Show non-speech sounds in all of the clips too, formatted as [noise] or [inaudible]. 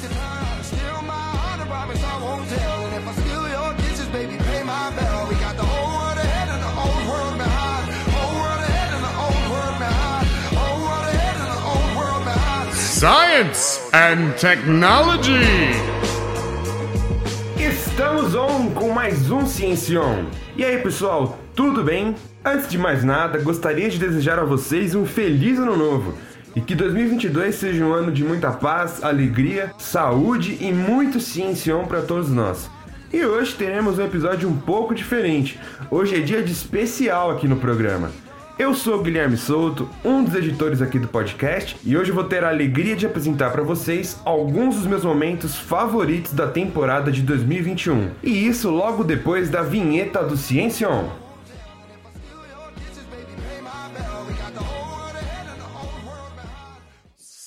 second time. Steal my heart and promise I won't tell. And if I steal your kisses, baby, pay my bell. We got the whole world ahead and the old world behind. Whole world ahead and the old world behind. Whole world ahead and the old world behind. Science and Technology. Estamos on com mais um Ciencion. E aí, pessoal, tudo bem? Antes de mais nada, gostaria de desejar a vocês um feliz ano novo e que 2022 seja um ano de muita paz, alegria, saúde e muito Ciencion para todos nós. E hoje teremos um episódio um pouco diferente. Hoje é dia de especial aqui no programa. Eu sou o Guilherme Souto, um dos editores aqui do podcast, e hoje vou ter a alegria de apresentar para vocês alguns dos meus momentos favoritos da temporada de 2021. E isso logo depois da vinheta do Ciencion.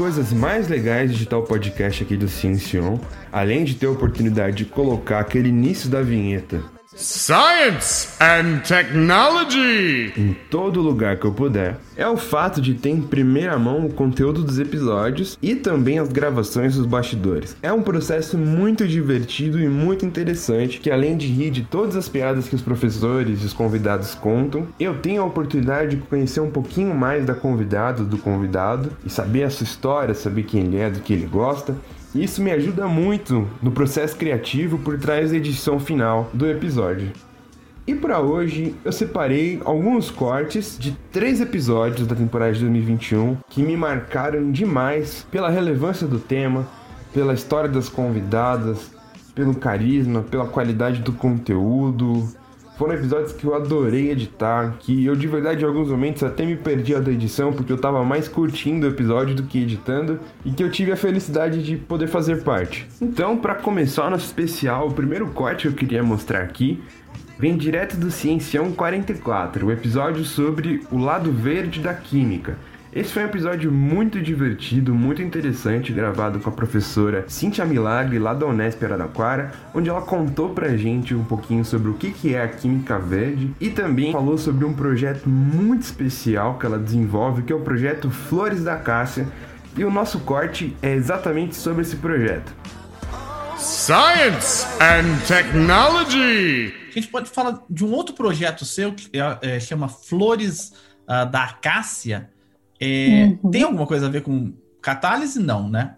Coisas mais legais de tal podcast aqui do Ciencion, além de ter a oportunidade de colocar aquele início da vinheta Science and Technology. em todo lugar que eu puder, é o fato de ter em primeira mão o conteúdo dos episódios e também as gravações dos bastidores. É um processo muito divertido e muito interessante que além de rir de todas as piadas que os professores e os convidados contam, eu tenho a oportunidade de conhecer um pouquinho mais da convidada, do convidado e saber a sua história, saber quem ele é, do que ele gosta. Isso me ajuda muito no processo criativo por trás da edição final do episódio. E para hoje eu separei alguns cortes de três episódios da temporada de 2021 que me marcaram demais pela relevância do tema, pela história das convidadas, pelo carisma, pela qualidade do conteúdo. Foram episódios que eu adorei editar, que eu de verdade em alguns momentos até me perdi da edição porque eu tava mais curtindo o episódio do que editando e que eu tive a felicidade de poder fazer parte. Então, para começar nosso especial, o primeiro corte que eu queria mostrar aqui vem direto do Ciencião 44, o episódio sobre o lado verde da química. Esse foi um episódio muito divertido, muito interessante, gravado com a professora Cintia Milagre, lá da Unesp Araraquara, onde ela contou pra gente um pouquinho sobre o que que é a química verde e também falou sobre um projeto muito especial que ela desenvolve, que é o projeto Flores da Cássia, e o nosso corte é exatamente sobre esse projeto. Science and Technology. A gente pode falar de um outro projeto seu que é, é, chama Flores ah, da Acácia. É, Uhum. Tem alguma coisa a ver com catálise? Não, né?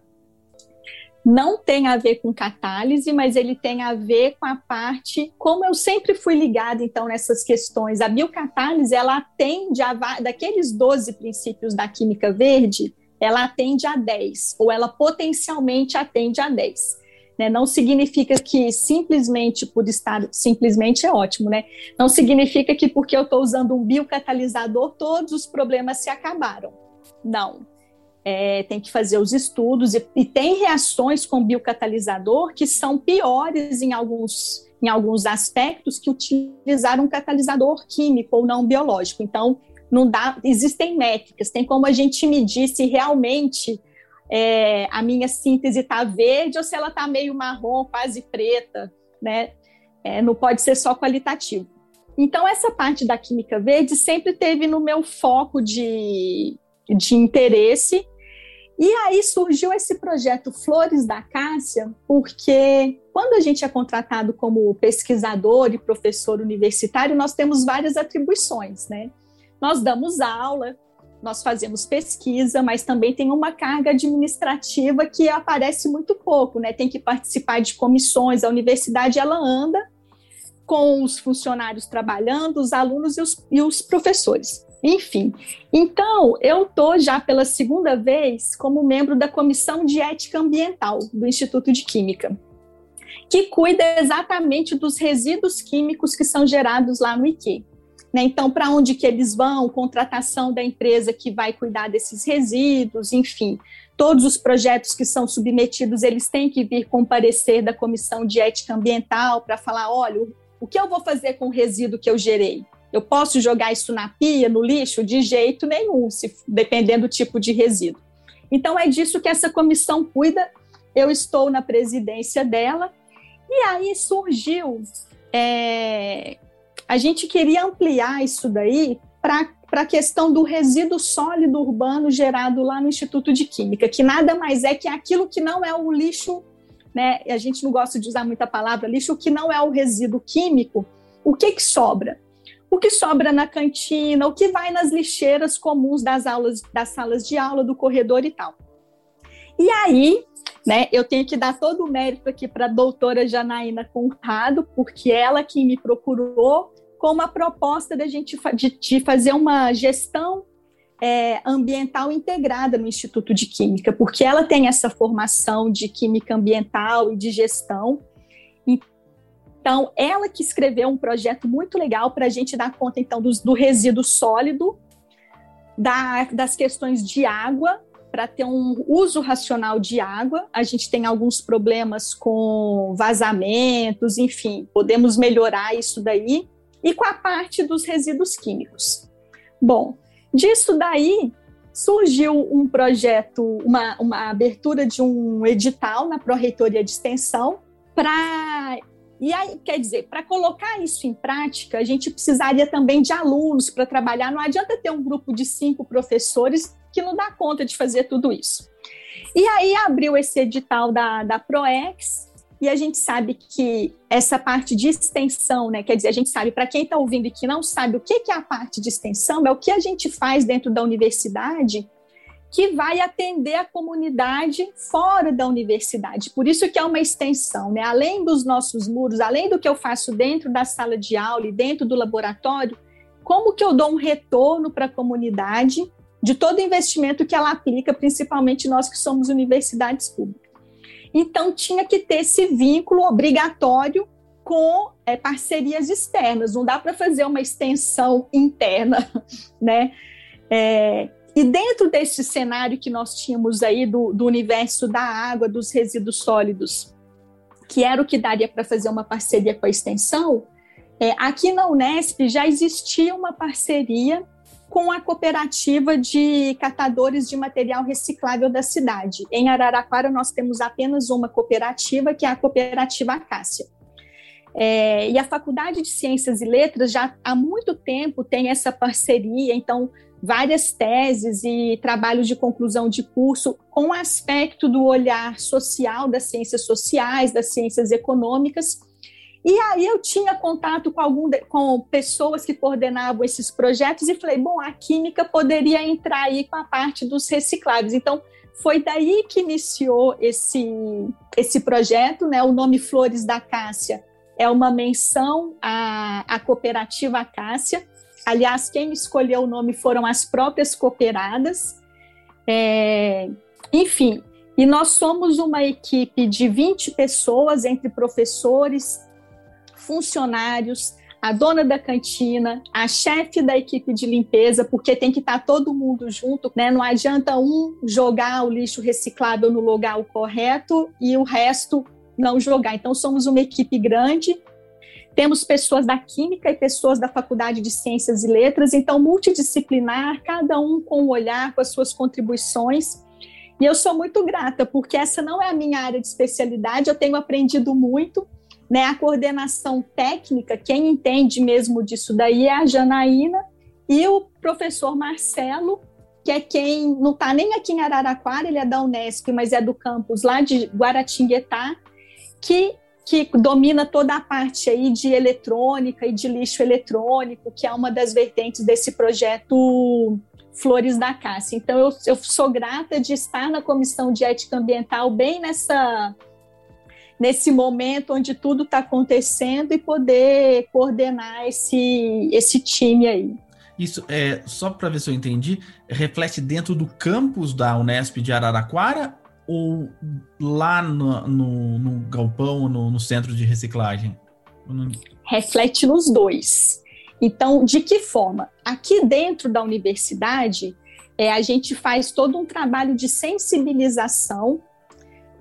não tem a ver com catálise, mas ele tem a ver com a parte, como eu sempre fui ligada então nessas questões, a biocatálise ela atende a daqueles 12 princípios da química verde, ela atende a 10, ou ela potencialmente atende a 10. Né? Não significa que simplesmente por estar, simplesmente é ótimo, né? Não significa que porque eu estou usando um biocatalisador, todos os problemas se acabaram. Não. É, tem que fazer os estudos e, e tem reações com biocatalisador que são piores em alguns, em alguns aspectos que utilizar um catalisador químico ou não biológico. Então, não dá, existem métricas, tem como a gente medir se realmente é, a minha síntese está verde ou se ela está meio marrom, quase preta, né? É, não pode ser só qualitativo. Então, essa parte da química verde sempre teve no meu foco de, de interesse. E aí surgiu esse projeto Flores da Cássia, porque quando a gente é contratado como pesquisador e professor universitário, nós temos várias atribuições, né? Nós damos aula, nós fazemos pesquisa, mas também tem uma carga administrativa que aparece muito pouco, né? Tem que participar de comissões, a universidade ela anda com os funcionários trabalhando, os alunos e os, e os professores. Enfim, então eu estou já pela segunda vez como membro da Comissão de Ética Ambiental do Instituto de Química, que cuida exatamente dos resíduos químicos que são gerados lá no IQ. Né? Então, para onde que eles vão, contratação da empresa que vai cuidar desses resíduos, enfim. Todos os projetos que são submetidos, eles têm que vir comparecer da Comissão de Ética Ambiental para falar, olha, o que eu vou fazer com o resíduo que eu gerei? Eu posso jogar isso na pia, no lixo? De jeito nenhum, se, dependendo do tipo de resíduo. Então, é disso que essa comissão cuida. Eu estou na presidência dela. E aí surgiu. É, a gente queria ampliar isso daí para a questão do resíduo sólido urbano gerado lá no Instituto de Química, que nada mais é que aquilo que não é o lixo, né? A gente não gosta de usar muita palavra lixo, que não é o resíduo químico, o que, que sobra? o que sobra na cantina, o que vai nas lixeiras comuns das aulas, das salas de aula, do corredor e tal. E aí, né, eu tenho que dar todo o mérito aqui para a doutora Janaína Conrado, porque ela que me procurou com uma proposta da gente de, de fazer uma gestão é, ambiental integrada no Instituto de Química, porque ela tem essa formação de química ambiental e de gestão. Então, ela que escreveu um projeto muito legal para a gente dar conta, então, dos, do resíduo sólido, da, das questões de água, para ter um uso racional de água. A gente tem alguns problemas com vazamentos, enfim, podemos melhorar isso daí. E com a parte dos resíduos químicos. Bom, disso daí surgiu um projeto, uma, uma abertura de um edital na Pró-Reitoria de Extensão para e aí, quer dizer, para colocar isso em prática, a gente precisaria também de alunos para trabalhar. Não adianta ter um grupo de cinco professores que não dá conta de fazer tudo isso. E aí abriu esse edital da, da ProEx, e a gente sabe que essa parte de extensão, né? Quer dizer, a gente sabe, para quem está ouvindo e que não sabe o que é a parte de extensão, é o que a gente faz dentro da universidade que vai atender a comunidade fora da universidade. Por isso que é uma extensão, né? Além dos nossos muros, além do que eu faço dentro da sala de aula e dentro do laboratório, como que eu dou um retorno para a comunidade de todo investimento que ela aplica, principalmente nós que somos universidades públicas. Então tinha que ter esse vínculo obrigatório com é, parcerias externas. Não dá para fazer uma extensão interna, [laughs] né? É, e dentro desse cenário que nós tínhamos aí do, do universo da água, dos resíduos sólidos, que era o que daria para fazer uma parceria com a extensão, é, aqui na Unesp já existia uma parceria com a cooperativa de catadores de material reciclável da cidade. Em Araraquara, nós temos apenas uma cooperativa, que é a Cooperativa Acácia. É, e a Faculdade de Ciências e Letras já há muito tempo tem essa parceria, então várias teses e trabalhos de conclusão de curso com aspecto do olhar social das ciências sociais, das ciências econômicas. E aí eu tinha contato com, algum de, com pessoas que coordenavam esses projetos e falei, bom, a química poderia entrar aí com a parte dos recicláveis. Então, foi daí que iniciou esse, esse projeto, né? O nome Flores da Cássia é uma menção à, à cooperativa Cássia, Aliás, quem escolheu o nome foram as próprias cooperadas. É, enfim, e nós somos uma equipe de 20 pessoas, entre professores, funcionários, a dona da cantina, a chefe da equipe de limpeza, porque tem que estar todo mundo junto, né? Não adianta um jogar o lixo reciclável no lugar correto e o resto não jogar. Então, somos uma equipe grande temos pessoas da Química e pessoas da Faculdade de Ciências e Letras, então multidisciplinar, cada um com o um olhar, com as suas contribuições. E eu sou muito grata, porque essa não é a minha área de especialidade, eu tenho aprendido muito. Né, a coordenação técnica, quem entende mesmo disso daí é a Janaína e o professor Marcelo, que é quem não está nem aqui em Araraquara, ele é da Unesp, mas é do campus lá de Guaratinguetá, que que domina toda a parte aí de eletrônica e de lixo eletrônico, que é uma das vertentes desse projeto Flores da Cássia. Então, eu, eu sou grata de estar na Comissão de Ética Ambiental bem nessa nesse momento onde tudo está acontecendo e poder coordenar esse, esse time aí. Isso é só para ver se eu entendi, reflete dentro do campus da Unesp de Araraquara ou lá no, no, no galpão, no, no, centro de reciclagem? Reflete nos dois. Então, de que forma? Aqui dentro da universidade, é, a gente faz todo um trabalho de sensibilização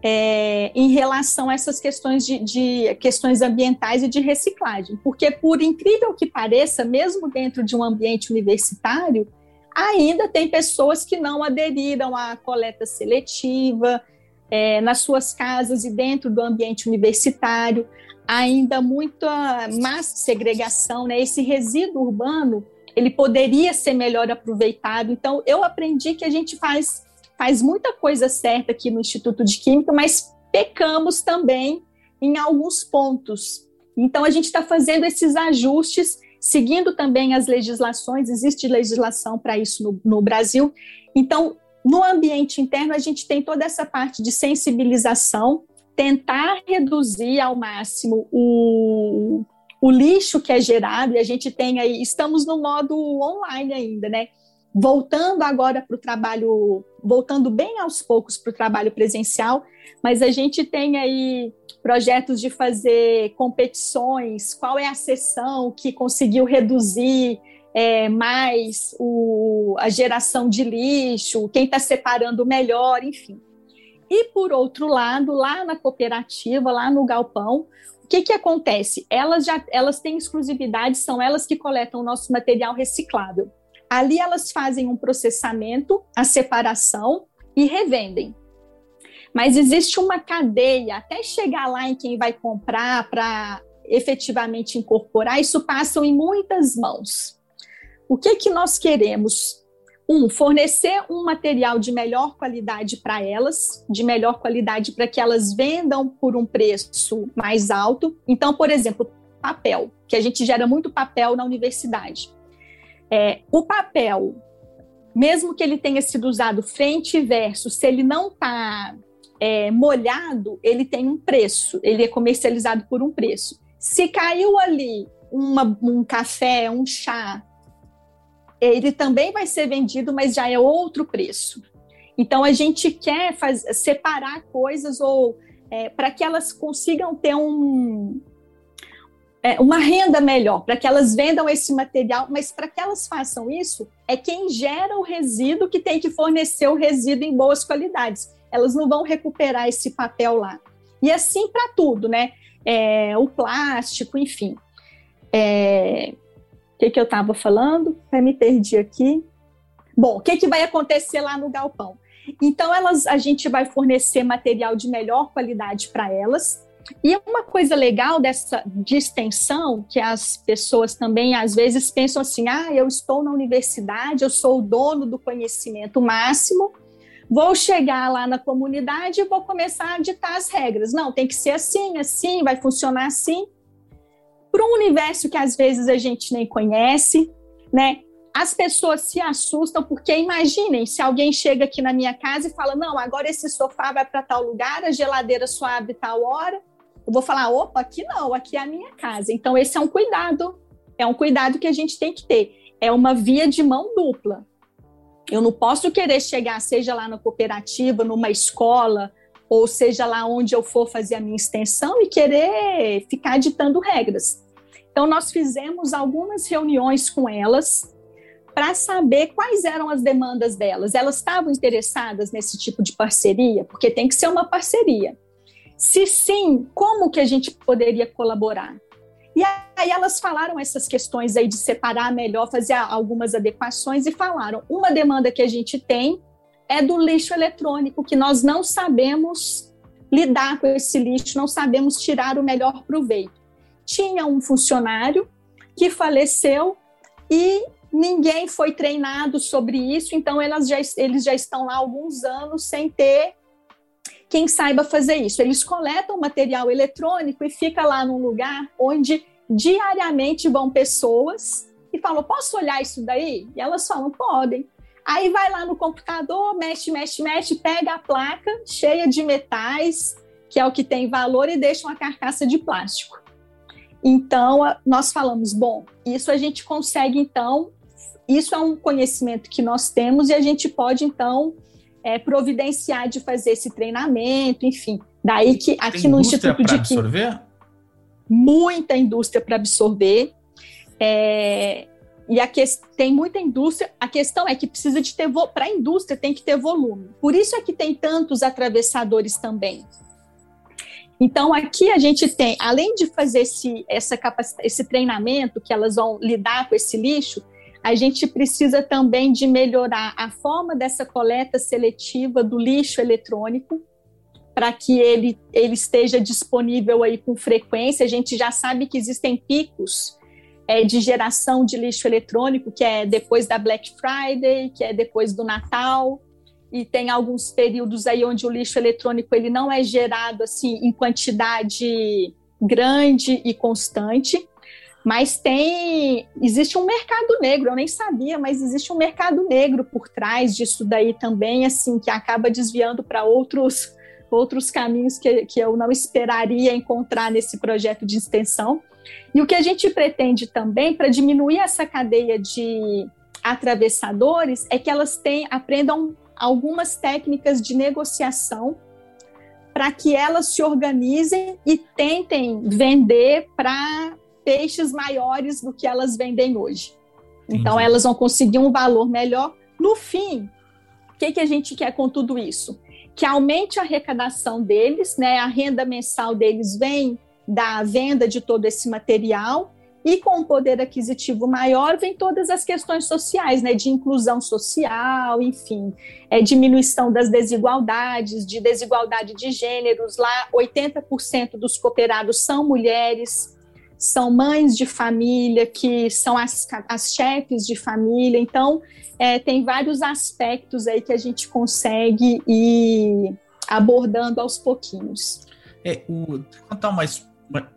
é, em relação a essas questões de, de, questões ambientais e de reciclagem, porque por incrível que pareça, mesmo dentro de um ambiente universitário, ainda tem pessoas que não aderiram à coleta seletiva é, nas suas casas e dentro do ambiente universitário, ainda muita massa segregação, né? Esse resíduo urbano ele poderia ser melhor aproveitado. Então, eu aprendi que a gente faz faz muita coisa certa aqui no Instituto de Química, mas pecamos também em alguns pontos. Então, a gente está fazendo esses ajustes, seguindo também as legislações, existe legislação para isso no, no Brasil. Então, no ambiente interno, a gente tem toda essa parte de sensibilização, tentar reduzir ao máximo o, o lixo que é gerado, e a gente tem aí, estamos no modo online ainda, né? Voltando agora para o trabalho, voltando bem aos poucos para o trabalho presencial, mas a gente tem aí projetos de fazer competições, qual é a sessão que conseguiu reduzir é, mais o, a geração de lixo, quem está separando melhor, enfim. E por outro lado, lá na cooperativa, lá no galpão, o que, que acontece? Elas já elas têm exclusividade, são elas que coletam o nosso material reciclável. Ali elas fazem um processamento, a separação e revendem. Mas existe uma cadeia até chegar lá em quem vai comprar para efetivamente incorporar, isso passa em muitas mãos. O que que nós queremos? Um, fornecer um material de melhor qualidade para elas, de melhor qualidade para que elas vendam por um preço mais alto. Então, por exemplo, papel, que a gente gera muito papel na universidade. É, o papel, mesmo que ele tenha sido usado frente e verso, se ele não está é, molhado, ele tem um preço, ele é comercializado por um preço. Se caiu ali uma, um café, um chá, ele também vai ser vendido, mas já é outro preço. Então a gente quer faz, separar coisas ou é, para que elas consigam ter um, é, uma renda melhor, para que elas vendam esse material, mas para que elas façam isso, é quem gera o resíduo que tem que fornecer o resíduo em boas qualidades. Elas não vão recuperar esse papel lá. E assim para tudo, né? É, o plástico, enfim. É, o que, que eu estava falando? Eu me perdi aqui. Bom, o que, que vai acontecer lá no galpão? Então, elas, a gente vai fornecer material de melhor qualidade para elas, e uma coisa legal dessa de extensão, que as pessoas também às vezes pensam assim: ah, eu estou na universidade, eu sou o dono do conhecimento máximo, vou chegar lá na comunidade e vou começar a ditar as regras. Não, tem que ser assim, assim, vai funcionar assim. Para um universo que às vezes a gente nem conhece, né? As pessoas se assustam porque imaginem se alguém chega aqui na minha casa e fala: não, agora esse sofá vai para tal lugar, a geladeira só abre tal hora eu vou falar, opa, aqui não, aqui é a minha casa. Então, esse é um cuidado, é um cuidado que a gente tem que ter. É uma via de mão dupla. Eu não posso querer chegar, seja lá na cooperativa, numa escola, ou seja lá onde eu for fazer a minha extensão e querer ficar ditando regras. Então, nós fizemos algumas reuniões com elas para saber quais eram as demandas delas. Elas estavam interessadas nesse tipo de parceria, porque tem que ser uma parceria. Se sim, como que a gente poderia colaborar? E aí elas falaram essas questões aí de separar melhor, fazer algumas adequações e falaram: uma demanda que a gente tem é do lixo eletrônico, que nós não sabemos lidar com esse lixo, não sabemos tirar o melhor proveito. Tinha um funcionário que faleceu e ninguém foi treinado sobre isso, então elas já, eles já estão lá alguns anos sem ter quem saiba fazer isso. Eles coletam material eletrônico e fica lá num lugar onde diariamente vão pessoas e falam: posso olhar isso daí? E elas falam: podem. Aí vai lá no computador, mexe, mexe, mexe, pega a placa cheia de metais, que é o que tem valor, e deixa uma carcaça de plástico. Então, nós falamos: bom, isso a gente consegue, então, isso é um conhecimento que nós temos e a gente pode, então, é, providenciar de fazer esse treinamento, enfim. Daí que aqui Tem no Instituto de absorver? muita indústria para absorver. É, e a que, tem muita indústria. A questão é que precisa de ter para a indústria tem que ter volume. Por isso é que tem tantos atravessadores também. Então aqui a gente tem, além de fazer esse, essa esse treinamento que elas vão lidar com esse lixo, a gente precisa também de melhorar a forma dessa coleta seletiva do lixo eletrônico para que ele, ele esteja disponível aí com frequência. A gente já sabe que existem picos é, de geração de lixo eletrônico, que é depois da Black Friday, que é depois do Natal, e tem alguns períodos aí onde o lixo eletrônico ele não é gerado assim em quantidade grande e constante, mas tem existe um mercado negro, eu nem sabia, mas existe um mercado negro por trás disso daí também, assim, que acaba desviando para outros outros caminhos que, que eu não esperaria encontrar nesse projeto de extensão. E o que a gente pretende também, para diminuir essa cadeia de atravessadores, é que elas tenham, aprendam algumas técnicas de negociação para que elas se organizem e tentem vender para peixes maiores do que elas vendem hoje. Então, Entendi. elas vão conseguir um valor melhor. No fim, o que, que a gente quer com tudo isso? Que aumente a arrecadação deles, né? a renda mensal deles vem da venda de todo esse material e com um poder aquisitivo maior vem todas as questões sociais, né, de inclusão social, enfim, é, diminuição das desigualdades, de desigualdade de gêneros. Lá, 80% dos cooperados são mulheres, são mães de família, que são as, as chefes de família. Então, é, tem vários aspectos aí que a gente consegue ir abordando aos pouquinhos. É, o, contar uma, uma,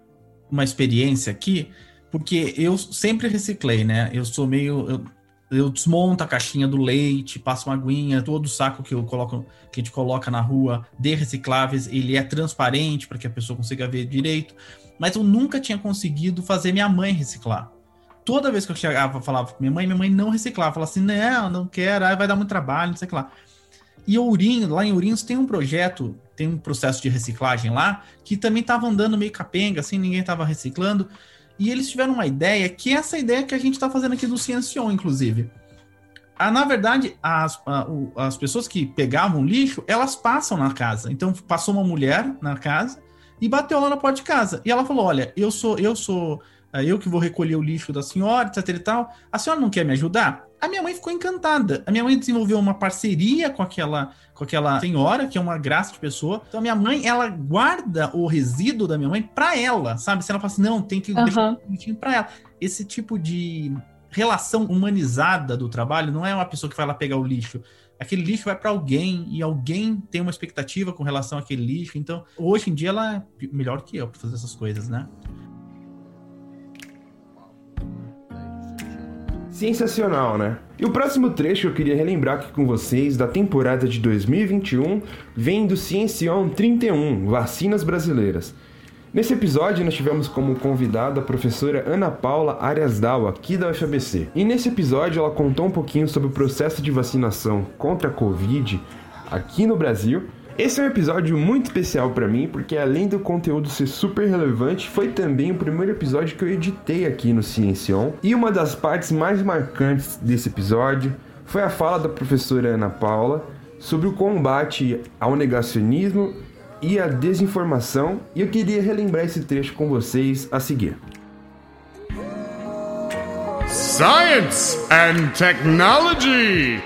uma experiência aqui porque eu sempre reciclei, né? Eu sou meio. Eu, eu desmonto a caixinha do leite, passo uma aguinha, todo o saco que eu coloco, que a gente coloca na rua de recicláveis, ele é transparente para que a pessoa consiga ver direito. Mas eu nunca tinha conseguido fazer minha mãe reciclar. Toda vez que eu chegava, falava com minha mãe, minha mãe não reciclava. Falava assim, não, não quero, vai dar muito trabalho, não sei o que lá. E Ourinho, lá em Ourinhos tem um projeto, tem um processo de reciclagem lá, que também estava andando meio capenga, assim, ninguém estava reciclando. E eles tiveram uma ideia, que é essa ideia que a gente está fazendo aqui do Ciencion, inclusive. Ah, na verdade, as, as pessoas que pegavam lixo, elas passam na casa. Então, passou uma mulher na casa e bateu lá na porta de casa. E ela falou: Olha, eu sou, eu sou, eh, eu que vou recolher o lixo da senhora, etc e tal. A senhora não quer me ajudar? A minha mãe ficou encantada. A minha mãe desenvolveu uma parceria com aquela com aquela senhora, que é uma graça de pessoa. Então, a minha mãe, ela guarda o resíduo da minha mãe para ela, sabe? Se ela fala assim, não, tem que uhum. deixar bonitinho para ela. Esse tipo de relação humanizada do trabalho não é uma pessoa que vai lá pegar o lixo. Aquele lixo vai para alguém e alguém tem uma expectativa com relação àquele lixo. Então, hoje em dia, ela é melhor que eu para fazer essas coisas, né? Sensacional, né? E o próximo trecho que eu queria relembrar aqui com vocês da temporada de 2021 vem do Ciencion 31, Vacinas Brasileiras. Nesse episódio, nós tivemos como convidada a professora Ana Paula Ariasdal, aqui da UFABC. E nesse episódio, ela contou um pouquinho sobre o processo de vacinação contra a Covid aqui no Brasil esse é um episódio muito especial para mim, porque além do conteúdo ser super relevante, foi também o primeiro episódio que eu editei aqui no Ciencion. E uma das partes mais marcantes desse episódio foi a fala da professora Ana Paula sobre o combate ao negacionismo e à desinformação, e eu queria relembrar esse trecho com vocês a seguir. Science and Technology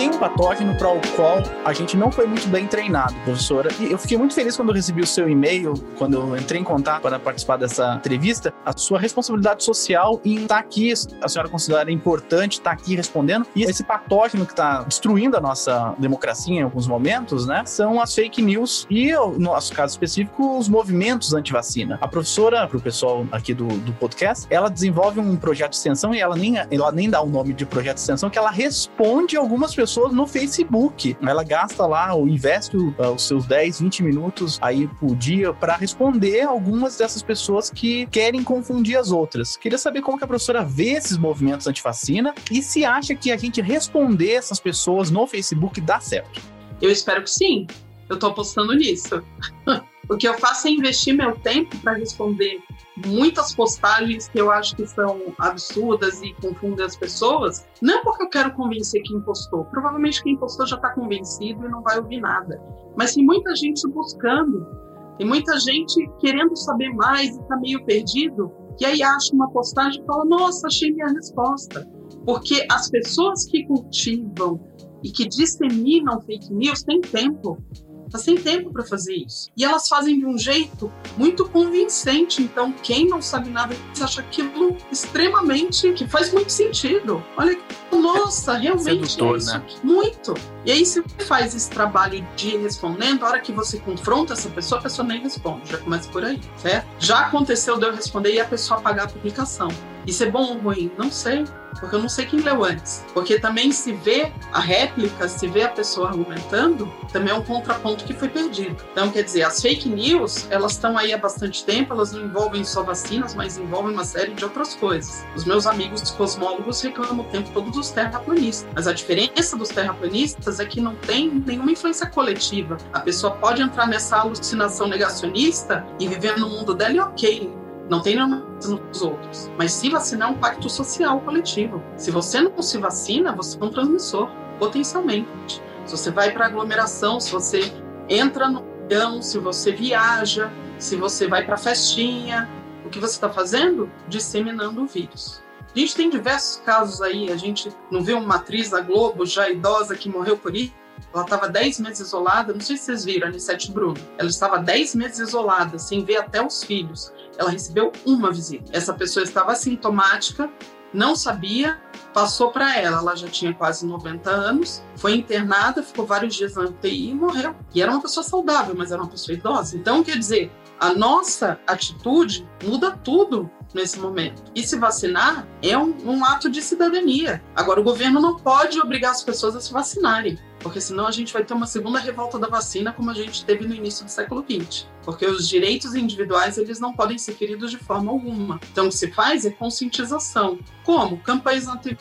tem um patógeno para o qual a gente não foi muito bem treinado, professora. E eu fiquei muito feliz quando eu recebi o seu e-mail, quando eu entrei em contato para participar dessa entrevista, a sua responsabilidade social em estar tá aqui, a senhora considera importante estar tá aqui respondendo. E esse patógeno que está destruindo a nossa democracia em alguns momentos, né, são as fake news e, no nosso caso específico, os movimentos anti-vacina. A professora, para o pessoal aqui do, do podcast, ela desenvolve um projeto de extensão e ela nem, ela nem dá o nome de projeto de extensão, que ela responde algumas pessoas pessoas no Facebook. Ela gasta lá, ou investe uh, os seus 10, 20 minutos aí por dia para responder algumas dessas pessoas que querem confundir as outras. Queria saber como que a professora vê esses movimentos antivacina e se acha que a gente responder essas pessoas no Facebook dá certo. Eu espero que sim. Eu tô apostando nisso. [laughs] O que eu faço é investir meu tempo para responder muitas postagens que eu acho que são absurdas e confundem as pessoas, não porque eu quero convencer quem postou. Provavelmente quem postou já está convencido e não vai ouvir nada. Mas tem muita gente buscando, tem muita gente querendo saber mais e está meio perdido, e aí acha uma postagem e fala: Nossa, achei minha resposta. Porque as pessoas que cultivam e que disseminam fake news têm tempo. Tá sem tempo para fazer isso. E elas fazem de um jeito muito convincente. Então, quem não sabe nada acha aquilo extremamente que faz muito sentido. Olha, nossa, realmente Sedutor, é isso. né? Muito. E aí, se você faz esse trabalho de ir respondendo, a hora que você confronta essa pessoa, a pessoa nem responde. Já começa por aí, certo? Já aconteceu de eu responder e a pessoa apagar a publicação. Isso é bom ou ruim? Não sei, porque eu não sei quem leu antes. Porque também se vê a réplica, se vê a pessoa argumentando, também é um contraponto que foi perdido. Então, quer dizer, as fake news, elas estão aí há bastante tempo, elas não envolvem só vacinas, mas envolvem uma série de outras coisas. Os meus amigos cosmólogos reclamam o tempo todo dos terraplanistas. Mas a diferença dos terraplanistas é que não tem nenhuma influência coletiva. A pessoa pode entrar nessa alucinação negacionista e viver no mundo dela e ok, não tem nenhuma nos outros. Mas se vacinar é um pacto social coletivo. Se você não se vacina, você é um transmissor, potencialmente. Se você vai para aglomeração, se você entra no avião, se você viaja, se você vai para festinha, o que você está fazendo? Disseminando o vírus. A gente tem diversos casos aí, a gente não viu uma atriz da Globo já idosa que morreu por isso? Ela estava 10 meses isolada, não sei se vocês viram, a Anissete Bruno. Ela estava 10 meses isolada, sem ver até os filhos. Ela recebeu uma visita. Essa pessoa estava assintomática, não sabia, passou para ela. Ela já tinha quase 90 anos, foi internada, ficou vários dias na UTI e morreu. E era uma pessoa saudável, mas era uma pessoa idosa. Então, quer dizer, a nossa atitude muda tudo nesse momento. E se vacinar é um, um, ato de cidadania. Agora, o governo não pode obrigar as pessoas a se vacinarem, porque senão a gente vai ter uma segunda revolta da vacina, como a gente teve no início do século XX. Porque os direitos individuais eles não podem ser feridos de forma alguma. Então, o que se faz é conscientização. Como? Campanhas na TV,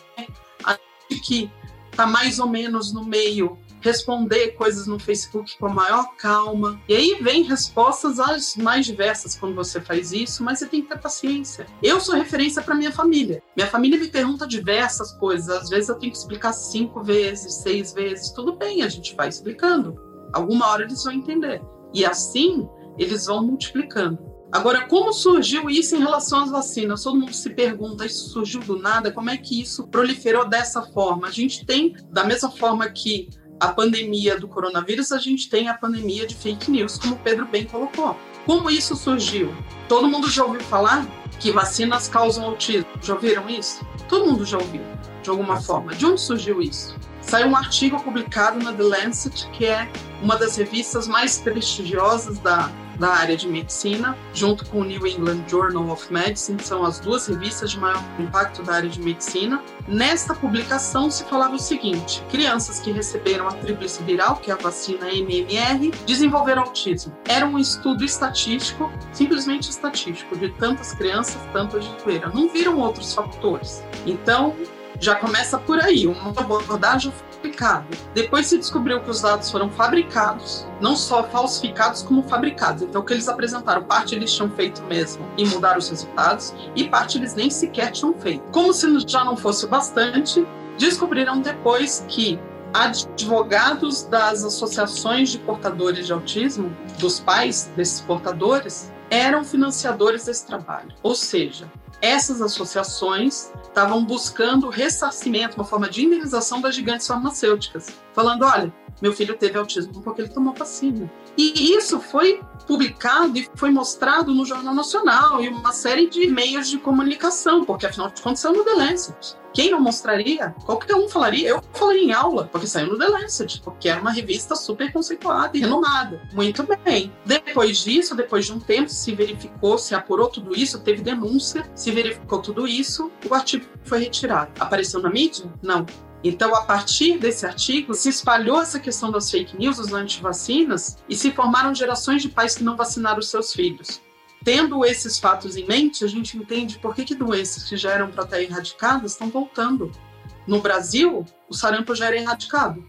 que está mais ou menos no meio responder coisas no Facebook com a maior calma. E aí vem respostas as mais diversas quando você faz isso, mas você tem que ter paciência. Eu sou referência para minha família. Minha família me pergunta diversas coisas. Às vezes eu tenho que explicar cinco vezes, seis vezes. Tudo bem, a gente vai explicando. Alguma hora eles vão entender. E assim eles vão multiplicando. Agora, como surgiu isso em relação às vacinas? Todo mundo se pergunta, isso surgiu do nada? Como é que isso proliferou dessa forma? A gente tem, da mesma forma que a pandemia do coronavírus, a gente tem a pandemia de fake news, como o Pedro bem colocou. Como isso surgiu? Todo mundo já ouviu falar que vacinas causam autismo? Já ouviram isso? Todo mundo já ouviu, de alguma forma. De onde surgiu isso? Saiu um artigo publicado na The Lancet, que é uma das revistas mais prestigiosas da da área de medicina, junto com o New England Journal of Medicine, são as duas revistas de maior impacto da área de medicina. Nesta publicação se falava o seguinte: crianças que receberam a tríplice viral, que é a vacina MMR, desenvolveram autismo. Era um estudo estatístico, simplesmente estatístico, de tantas crianças, tantas de doeira. Não viram outros fatores. Então, já começa por aí, uma abordagem fabricado. Depois se descobriu que os dados foram fabricados, não só falsificados, como fabricados. Então, o que eles apresentaram, parte eles tinham feito mesmo e mudaram os resultados, e parte eles nem sequer tinham feito. Como se já não fosse o bastante, descobriram depois que advogados das associações de portadores de autismo, dos pais desses portadores, eram financiadores desse trabalho. Ou seja, essas associações estavam buscando ressarcimento, uma forma de indenização das gigantes farmacêuticas, falando: olha, meu filho teve autismo porque ele tomou vacina. E isso foi publicado e foi mostrado no Jornal Nacional e uma série de meios de comunicação, porque afinal de contas saiu no The Lancet. Quem não mostraria? Qualquer um falaria. Eu falaria em aula, porque saiu no The Lancet, porque era uma revista super conceituada e renomada. Muito bem. Depois disso, depois de um tempo, se verificou, se apurou tudo isso, teve denúncia, se verificou tudo isso, o artigo foi retirado. Apareceu na mídia? Não. Então, a partir desse artigo, se espalhou essa questão das fake news, dos antivacinas, e se formaram gerações de pais que não vacinaram os seus filhos. Tendo esses fatos em mente, a gente entende por que, que doenças que já eram para estar erradicadas estão voltando. No Brasil, o sarampo já era erradicado.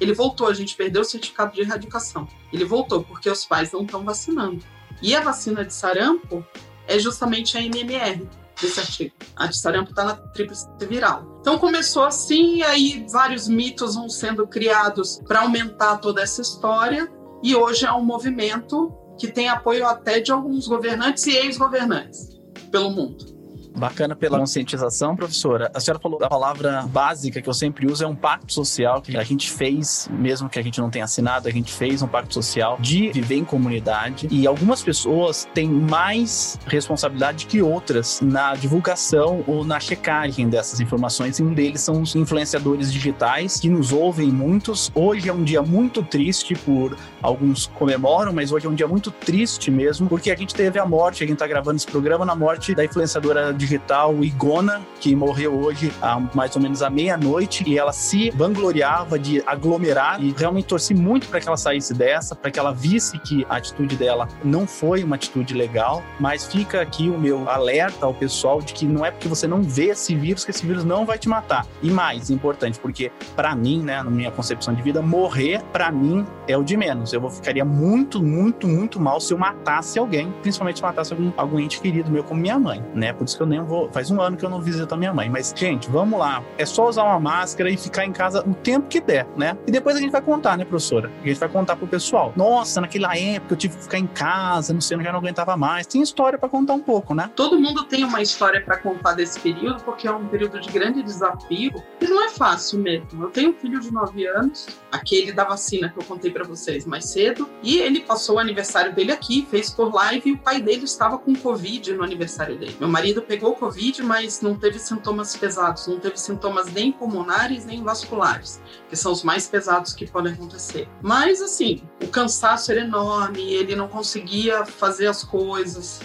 Ele voltou, a gente perdeu o certificado de erradicação. Ele voltou porque os pais não estão vacinando. E a vacina de sarampo é justamente a MMR desse artigo. A de sarampo está na tríplice viral. Então começou assim, aí vários mitos vão sendo criados para aumentar toda essa história. E hoje é um movimento que tem apoio até de alguns governantes e ex-governantes pelo mundo. Bacana pela conscientização, professora. A senhora falou da palavra básica que eu sempre uso, é um pacto social que a gente fez, mesmo que a gente não tenha assinado, a gente fez um pacto social de viver em comunidade. E algumas pessoas têm mais responsabilidade que outras na divulgação ou na checagem dessas informações. E um deles são os influenciadores digitais, que nos ouvem muitos. Hoje é um dia muito triste por alguns comemoram, mas hoje é um dia muito triste mesmo, porque a gente teve a morte, a gente tá gravando esse programa na morte da influenciadora digital digital Igona, que morreu hoje há mais ou menos à meia-noite, e ela se vangloriava de aglomerar e realmente torci muito para que ela saísse dessa, para que ela visse que a atitude dela não foi uma atitude legal, mas fica aqui o meu alerta ao pessoal de que não é porque você não vê esse vírus que esse vírus não vai te matar. E mais importante, porque para mim, né, na minha concepção de vida, morrer para mim é o de menos. Eu ficaria muito, muito, muito mal se eu matasse alguém, principalmente se matasse algum, algum ente querido meu como minha mãe, né? Por isso que eu nem nem vou. Faz um ano que eu não visito a minha mãe. Mas, gente, vamos lá. É só usar uma máscara e ficar em casa o tempo que der, né? E depois a gente vai contar, né, professora? A gente vai contar pro pessoal. Nossa, naquela época eu tive que ficar em casa, não sei, eu já não aguentava mais. Tem história para contar um pouco, né? Todo mundo tem uma história para contar desse período, porque é um período de grande desafio. E não é fácil mesmo. Eu tenho um filho de 9 anos, aquele da vacina que eu contei para vocês mais cedo, e ele passou o aniversário dele aqui, fez por live, e o pai dele estava com Covid no aniversário dele. Meu marido pegou pegou Covid, mas não teve sintomas pesados, não teve sintomas nem pulmonares nem vasculares, que são os mais pesados que podem acontecer. Mas, assim, o cansaço era enorme, ele não conseguia fazer as coisas,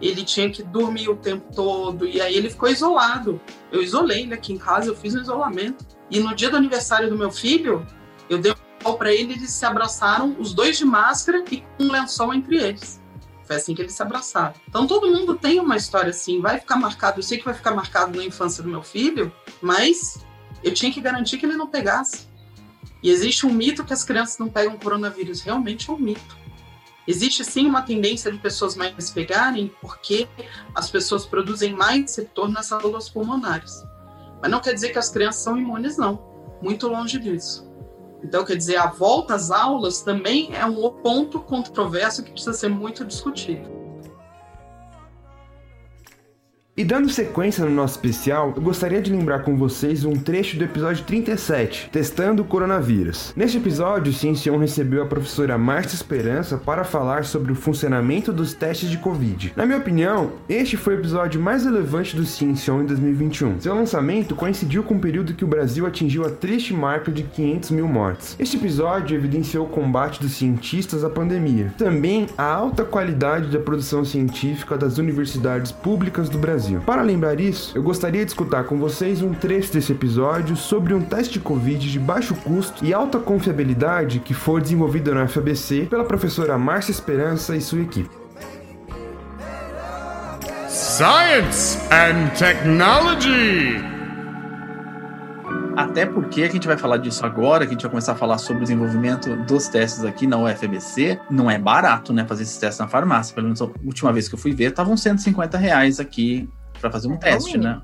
ele tinha que dormir o tempo todo, e aí ele ficou isolado. Eu isolei ele aqui em casa, eu fiz um isolamento. E no dia do aniversário do meu filho, eu dei um para ele, eles se abraçaram, os dois de máscara e com um lençol entre eles. Foi assim que eles se abraçaram. Então todo mundo tem uma história assim, vai ficar marcado. Eu sei que vai ficar marcado na infância do meu filho, mas eu tinha que garantir que ele não pegasse. E existe um mito que as crianças não pegam coronavírus. Realmente é um mito. Existe sim uma tendência de pessoas mais pegarem porque as pessoas produzem mais receptor nas células pulmonares. Mas não quer dizer que as crianças são imunes, não. Muito longe disso. Então, quer dizer, a volta às aulas também é um ponto controverso que precisa ser muito discutido. E dando sequência no nosso especial, eu gostaria de lembrar com vocês um trecho do episódio 37, Testando o Coronavírus. Neste episódio, Ciencion recebeu a professora Márcia Esperança para falar sobre o funcionamento dos testes de Covid. Na minha opinião, este foi o episódio mais relevante do Ciencion em 2021. Seu lançamento coincidiu com o período que o Brasil atingiu a triste marca de 500 mil mortes. Este episódio evidenciou o combate dos cientistas à pandemia, também a alta qualidade da produção científica das universidades públicas do Brasil. Brasil. Para lembrar isso, eu gostaria de escutar com vocês um trecho desse episódio sobre um teste de Covid de baixo custo e alta confiabilidade que foi desenvolvido na FABC pela professora Márcia Esperança e sua equipe. Science and Technology. Até porque a gente vai falar disso agora, que a gente vai começar a falar sobre o desenvolvimento dos testes aqui na UFBC. Não é barato, né, fazer esses testes na farmácia. Pelo menos a última vez que eu fui ver, estavam 150 reais aqui para fazer um é teste, né?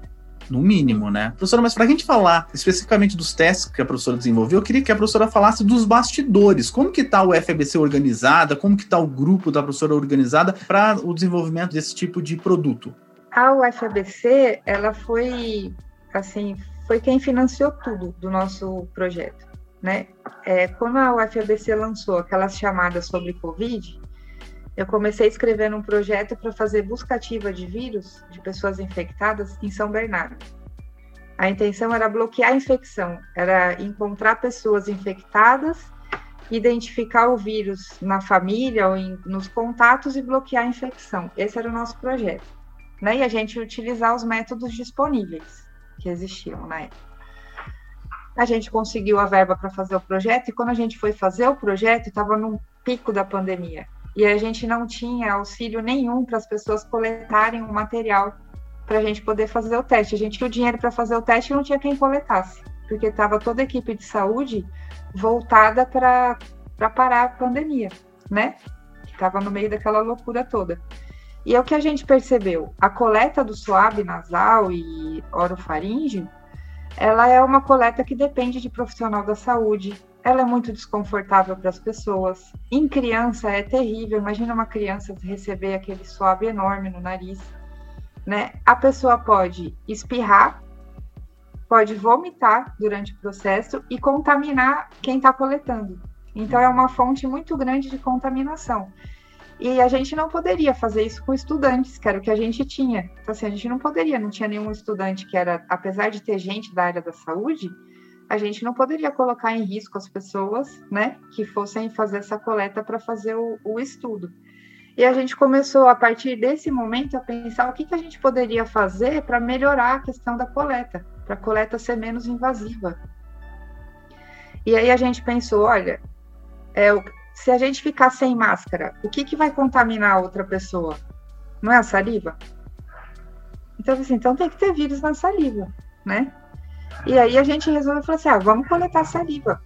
No mínimo, né? Professora, mas para a gente falar especificamente dos testes que a professora desenvolveu, eu queria que a professora falasse dos bastidores. Como que está o FBC organizada? Como que está o grupo da professora organizada para o desenvolvimento desse tipo de produto? A UFABC, ela foi, assim, foi quem financiou tudo do nosso projeto, né? É, quando a UFABC lançou aquelas chamadas sobre Covid, eu comecei escrevendo um projeto para fazer busca ativa de vírus de pessoas infectadas em São Bernardo. A intenção era bloquear a infecção, era encontrar pessoas infectadas, identificar o vírus na família ou em, nos contatos e bloquear a infecção. Esse era o nosso projeto. Né? E a gente utilizar os métodos disponíveis que existiam na época. A gente conseguiu a verba para fazer o projeto e quando a gente foi fazer o projeto, estava num pico da pandemia e a gente não tinha auxílio nenhum para as pessoas coletarem o material para a gente poder fazer o teste. A gente tinha o dinheiro para fazer o teste e não tinha quem coletasse. porque estava toda a equipe de saúde voltada para parar a pandemia, né? Estava no meio daquela loucura toda. E é o que a gente percebeu, a coleta do suave nasal e orofaringe, ela é uma coleta que depende de profissional da saúde, ela é muito desconfortável para as pessoas. Em criança é terrível, imagina uma criança receber aquele suave enorme no nariz, né? A pessoa pode espirrar, pode vomitar durante o processo e contaminar quem está coletando. Então é uma fonte muito grande de contaminação. E a gente não poderia fazer isso com estudantes, que era o que a gente tinha. Então, assim, a gente não poderia, não tinha nenhum estudante que era, apesar de ter gente da área da saúde, a gente não poderia colocar em risco as pessoas, né, que fossem fazer essa coleta para fazer o, o, estudo. E a gente começou, a partir desse momento, a pensar o que, que a gente poderia fazer para melhorar a questão da coleta, para a coleta ser menos invasiva. E aí a gente pensou, olha, é, se a gente ficar sem máscara, o que, que vai contaminar a outra pessoa? Não é a saliva? Então, assim, então tem que ter vírus na saliva, né? E aí a gente resolveu falar assim: ah, vamos coletar saliva.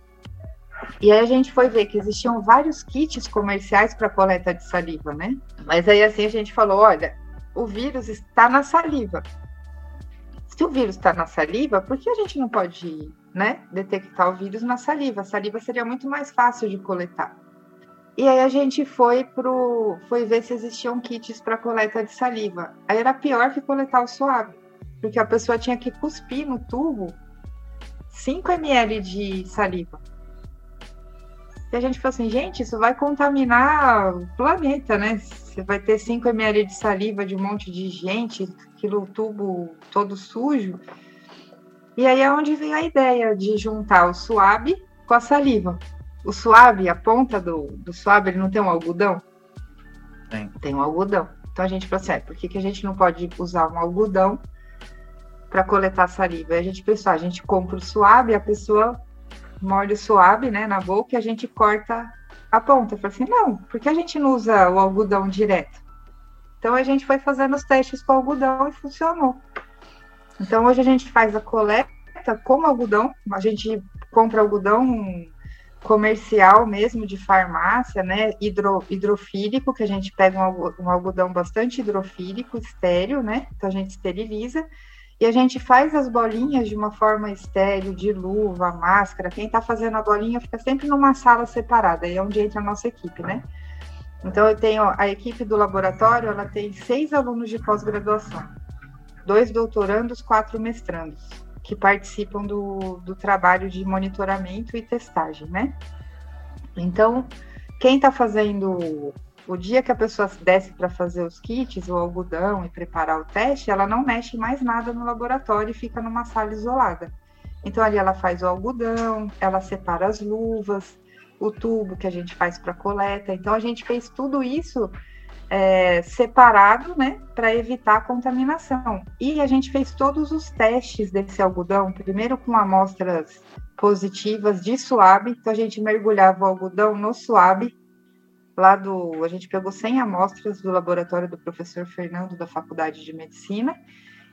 E aí a gente foi ver que existiam vários kits comerciais para coleta de saliva, né? Mas aí assim a gente falou: olha, o vírus está na saliva. Se o vírus está na saliva, por que a gente não pode né, detectar o vírus na saliva? A saliva seria muito mais fácil de coletar. E aí a gente foi pro foi ver se existiam kits para coleta de saliva. Aí era pior que coletar o suave, porque a pessoa tinha que cuspir no tubo 5 ml de saliva. E a gente falou assim, gente, isso vai contaminar o planeta, né? Você vai ter 5 ml de saliva de um monte de gente, aquilo tubo todo sujo. E aí é onde veio a ideia de juntar o suave com a saliva o suave, a ponta do, do suave, ele não tem um algodão? Tem. Tem um algodão. Então a gente falou assim, é, por que, que a gente não pode usar um algodão para coletar saliva? E a gente pensou, ah, a gente compra o suave, a pessoa morde o suave, né, na boca e a gente corta a ponta. Eu falei assim, não, por que a gente não usa o algodão direto? Então a gente foi fazendo os testes com algodão e funcionou. Então hoje a gente faz a coleta com algodão, a gente compra algodão comercial mesmo de farmácia, né, hidro, hidrofílico, que a gente pega um, um algodão bastante hidrofílico, estéreo, né, então a gente esteriliza, e a gente faz as bolinhas de uma forma estéreo, de luva, máscara, quem está fazendo a bolinha fica sempre numa sala separada, aí é onde entra a nossa equipe, né. Então eu tenho a equipe do laboratório, ela tem seis alunos de pós-graduação, dois doutorandos, quatro mestrandos que participam do, do trabalho de monitoramento e testagem, né? Então, quem está fazendo o dia que a pessoa desce para fazer os kits, o algodão e preparar o teste, ela não mexe mais nada no laboratório e fica numa sala isolada. Então ali ela faz o algodão, ela separa as luvas, o tubo que a gente faz para coleta. Então a gente fez tudo isso é, separado, né, para evitar a contaminação. E a gente fez todos os testes desse algodão, primeiro com amostras positivas de suave, então a gente mergulhava o algodão no suave, lá do, a gente pegou 100 amostras do laboratório do professor Fernando da Faculdade de Medicina,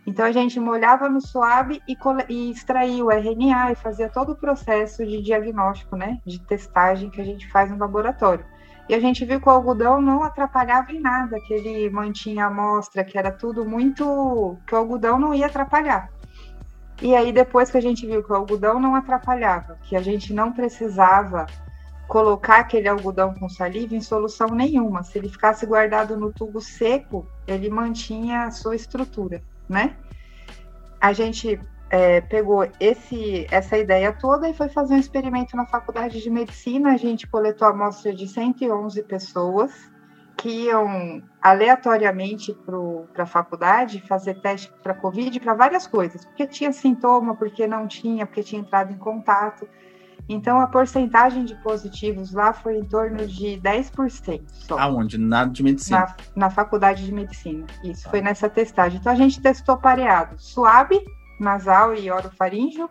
então a gente molhava no suave e, e extraía o RNA e fazia todo o processo de diagnóstico, né, de testagem que a gente faz no laboratório. E a gente viu que o algodão não atrapalhava em nada, que ele mantinha a amostra, que era tudo muito. que o algodão não ia atrapalhar. E aí, depois que a gente viu que o algodão não atrapalhava, que a gente não precisava colocar aquele algodão com saliva em solução nenhuma. Se ele ficasse guardado no tubo seco, ele mantinha a sua estrutura, né? A gente é, pegou esse, essa ideia toda e foi fazer um experimento na faculdade de medicina. A gente coletou a amostra de 111 pessoas que iam aleatoriamente para a faculdade fazer teste para Covid para várias coisas, porque tinha sintoma, porque não tinha, porque tinha entrado em contato. Então, a porcentagem de positivos lá foi em torno de 10% só. Aonde? Na de medicina? Na, na faculdade de medicina. Isso, foi nessa testagem. Então, a gente testou pareado suave nasal e orofaríngeo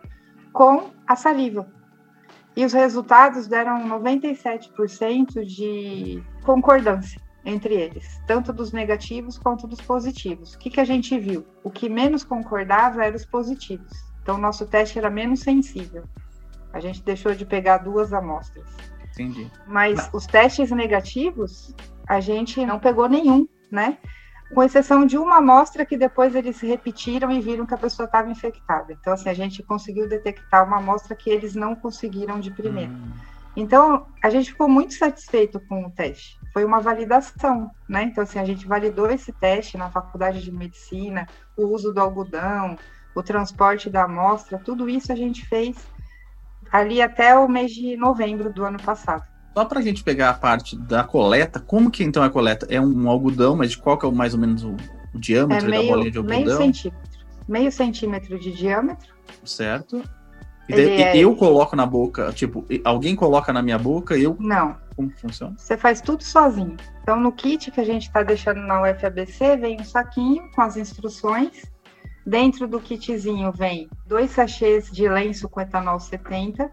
com a saliva. E os resultados deram 97% de concordância entre eles, tanto dos negativos quanto dos positivos. O que, que a gente viu? O que menos concordava eram os positivos. Então, o nosso teste era menos sensível. A gente deixou de pegar duas amostras. Entendi. Mas os testes negativos, a gente não pegou nenhum, né? Com exceção de uma amostra que depois eles repetiram e viram que a pessoa estava infectada. Então, assim, a gente conseguiu detectar uma amostra que eles não conseguiram de primeira. Hum, Então, a gente ficou muito satisfeito com o teste. Foi uma validação, né? Então, assim, a gente validou esse teste na faculdade de medicina, o uso do algodão, o transporte da amostra, tudo isso a gente fez ali até o mês de novembro do ano passado. Só pra gente pegar a parte da coleta, como que então é a coleta? É um algodão, mas de qual que é o- mais ou menos o, o É diâmetro da bolinha meio, de meio algodão? centímetro. Meio centímetro de diâmetro. Certo? E daí é- eu coloco na boca, tipo, e- alguém coloca na minha boca, eu. Não, Como funciona? Você faz tudo sozinho. Então, no kit que a gente está deixando na UFABC, vem um saquinho com as instruções. Dentro do kitzinho vem dois sachês de lenço com etanol 70.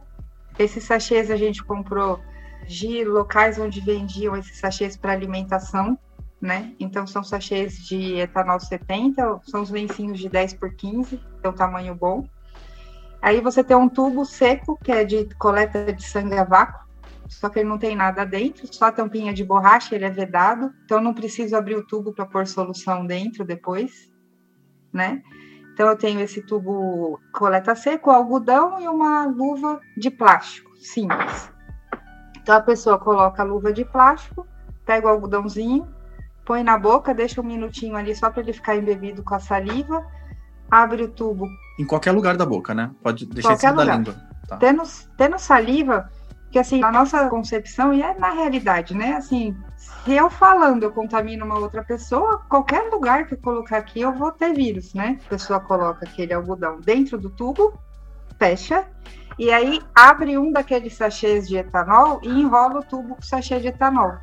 Esses sachês a gente comprou de locais onde vendiam esses sachês para alimentação, né? Então, são sachês de etanol 70, são os lencinhos de 10 por 15, tem um tamanho bom. Aí você tem um tubo seco, que é de coleta de sangue a vácuo só que ele não tem nada dentro, só a tampinha de borracha, ele é vedado, então não preciso abrir o tubo para pôr solução dentro depois, né? Então eu tenho esse tubo coleta seco, algodão e uma luva de plástico, simples. Então a pessoa coloca a luva de plástico, pega o algodãozinho, põe na boca, deixa um minutinho ali só para ele ficar embebido com a saliva, abre o tubo Em qualquer lugar da boca, né? Pode deixar em cima da lugar. língua. Tá. tendo, tendo saliva, que assim, na nossa concepção, e é na realidade, né? Assim, se eu falando eu contamino uma outra pessoa, qualquer lugar que eu colocar aqui eu vou ter vírus, né? A pessoa coloca aquele algodão dentro do tubo, fecha, e aí abre um daqueles sachês de etanol e enrola o tubo com sachê de etanol.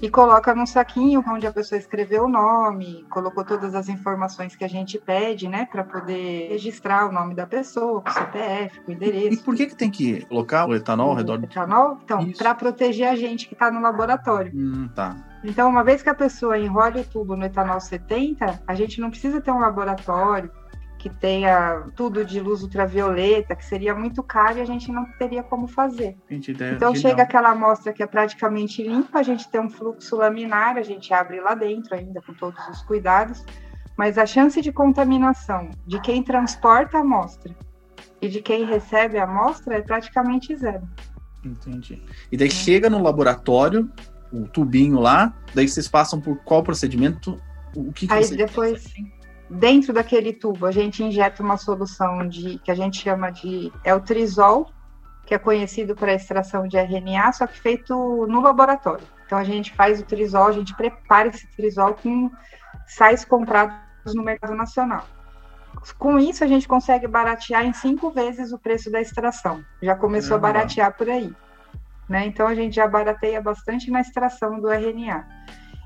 E coloca num saquinho onde a pessoa escreveu o nome, colocou todas as informações que a gente pede, né, para poder registrar o nome da pessoa, com o CPF, com o E endereço. por que, que tem que colocar o etanol ao redor do. Etanol? Então, para proteger a gente que está no laboratório. Hum, tá. Então, uma vez que a pessoa enrola o tubo no etanol 70, a gente não precisa ter um laboratório que tenha tudo de luz ultravioleta, que seria muito caro e a gente não teria como fazer. Então chega aquela amostra que é praticamente limpa, a gente tem um fluxo laminar, a gente abre lá dentro ainda com todos os cuidados, mas a chance de contaminação de quem transporta a amostra e de quem recebe a amostra é praticamente zero. Entendi. E daí chega no laboratório, o tubinho lá, daí vocês passam por qual procedimento? O que, que Aí depois, dentro daquele tubo, a gente injeta uma solução de que a gente chama de o trisol, que é conhecido para extração de RNA, só que feito no laboratório. Então a gente faz o trisol, a gente prepara esse trisol com sais comprados no mercado nacional. Com isso a gente consegue baratear em cinco vezes o preço da extração. Já começou a baratear por aí. Né? Então a gente já barateia bastante na extração do RNA.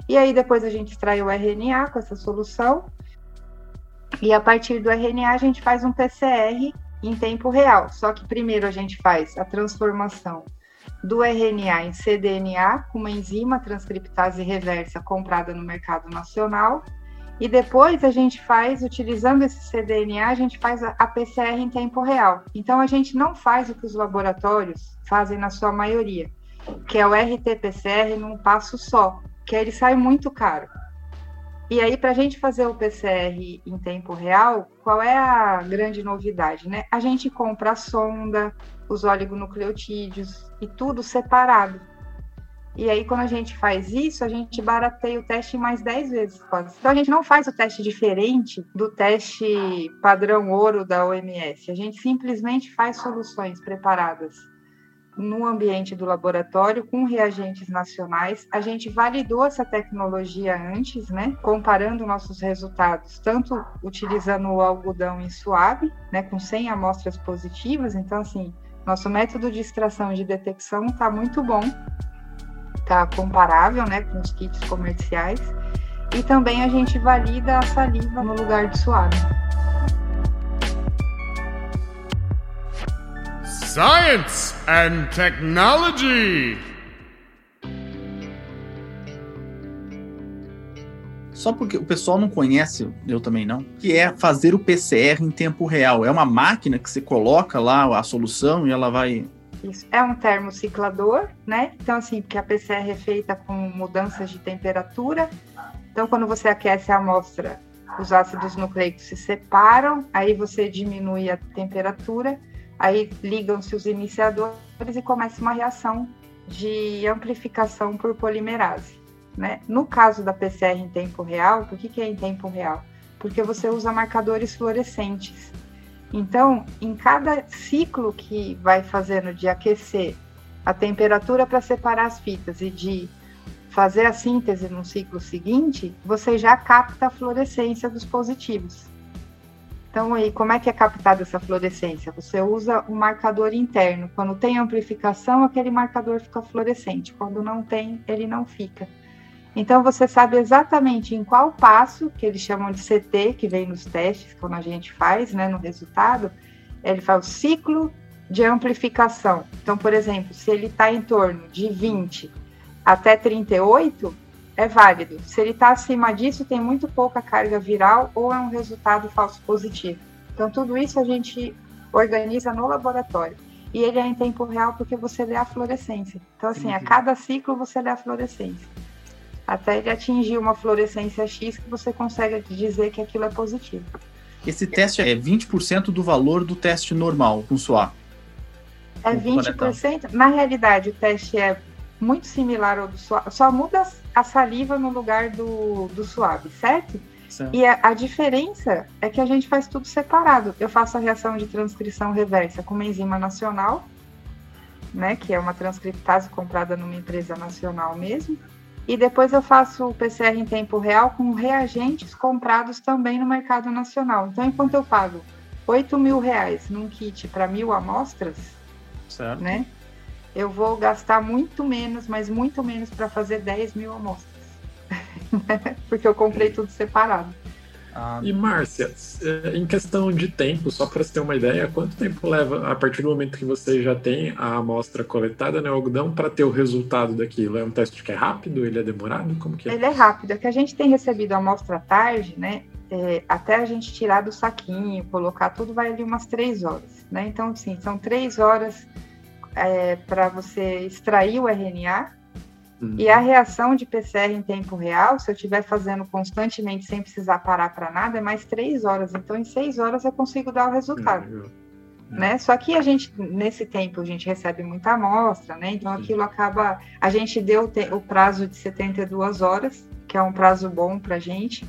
E aí depois a gente extrai o RNA com essa solução. E a partir do RNA a gente faz um PCR em tempo real. Só que primeiro a gente faz a transformação do RNA em cDNA com uma enzima transcriptase reversa comprada no mercado nacional. E depois a gente faz, utilizando esse cDNA, a gente faz a PCR em tempo real. Então a gente não faz o que os laboratórios fazem na sua maioria, que é o RT-PCR num passo só, que ele sai muito caro. E aí, para a gente fazer o PCR em tempo real, qual é a grande novidade, né? A gente compra a sonda, os oligonucleotídeos e tudo separado. E aí, quando a gente faz isso, a gente barateia o teste mais 10 vezes quase. Então, a gente não faz o teste diferente do teste padrão ouro da OMS. A gente simplesmente faz soluções preparadas no ambiente do laboratório com reagentes nacionais. A gente validou essa tecnologia antes, né? Comparando nossos resultados, tanto utilizando o algodão em suave, né? Com 100 amostras positivas. Então, assim, nosso método de extração e de detecção está muito bom está comparável né, com os kits comerciais. E também a gente valida a saliva no lugar de suave. Science and technology. Só porque o pessoal não conhece, eu também não, que é fazer o PCR em tempo real. É uma máquina que você coloca lá a solução e ela vai. Isso é um termociclador, né? Então, assim, porque a PCR é feita com mudanças de temperatura. Então, quando você aquece a amostra, os ácidos nucleicos se separam, aí você diminui a temperatura, aí ligam-se os iniciadores e começa uma reação de amplificação por polimerase. Né? No caso da PCR em tempo real, por que, que é em tempo real? Porque você usa marcadores fluorescentes. Então, em cada ciclo que vai fazendo de aquecer a temperatura para separar as fitas e de fazer a síntese no ciclo seguinte, você já capta a fluorescência dos positivos. Então, aí, como é que é captada essa fluorescência? Você usa um marcador interno. Quando tem amplificação, aquele marcador fica fluorescente. Quando não tem, ele não fica. Então, você sabe exatamente em qual passo, que eles chamam de CT, que vem nos testes, quando a gente faz, né, no resultado, ele faz o ciclo de amplificação. Então, por exemplo, se ele está em torno de 20 até 38, é válido. Se ele está acima disso, tem muito pouca carga viral ou é um resultado falso positivo. Então, tudo isso a gente organiza no laboratório. E ele é em tempo real porque você lê a fluorescência. Então, assim, a cada ciclo você lê a fluorescência. Até ele atingir uma fluorescência X que você consegue dizer que aquilo é positivo. Esse teste é 20% do valor do teste normal com suave. É 20%. Na realidade, o teste é muito similar ao do suave, só muda a saliva no lugar do, do suave, certo? certo. E a, a, diferença é que a gente faz tudo separado. Eu faço a reação de transcrição reversa com uma enzima nacional, né, que é uma transcriptase comprada numa empresa nacional mesmo. E depois eu faço o PCR em tempo real com reagentes comprados também no mercado nacional. Então, enquanto eu pago 8 mil reais num kit para mil amostras, certo. né? Eu vou gastar muito menos, mas muito menos para fazer 10 mil amostras. [laughs] Porque eu comprei tudo separado. Ah, e Márcia, é, em questão de tempo, só para você ter uma ideia, quanto tempo leva a partir do momento que você já tem a amostra coletada no algodão para ter o resultado daquilo? É um teste que é rápido? Ele é demorado? Como que é? Ele é rápido. É que a gente tem recebido a amostra tarde, né? É, até a gente tirar do saquinho, colocar tudo, vai ali umas três horas, né? Então, sim, são três horas é, para você extrair o RNA. Uhum. E a reação de PCR em tempo real, se eu estiver fazendo constantemente sem precisar parar para nada, é mais três horas. Então, em seis horas eu consigo dar o resultado. Uhum. Né? Só que a gente, nesse tempo, a gente recebe muita amostra, né? Então aquilo acaba. A gente deu o prazo de 72 horas, que é um prazo bom para a gente.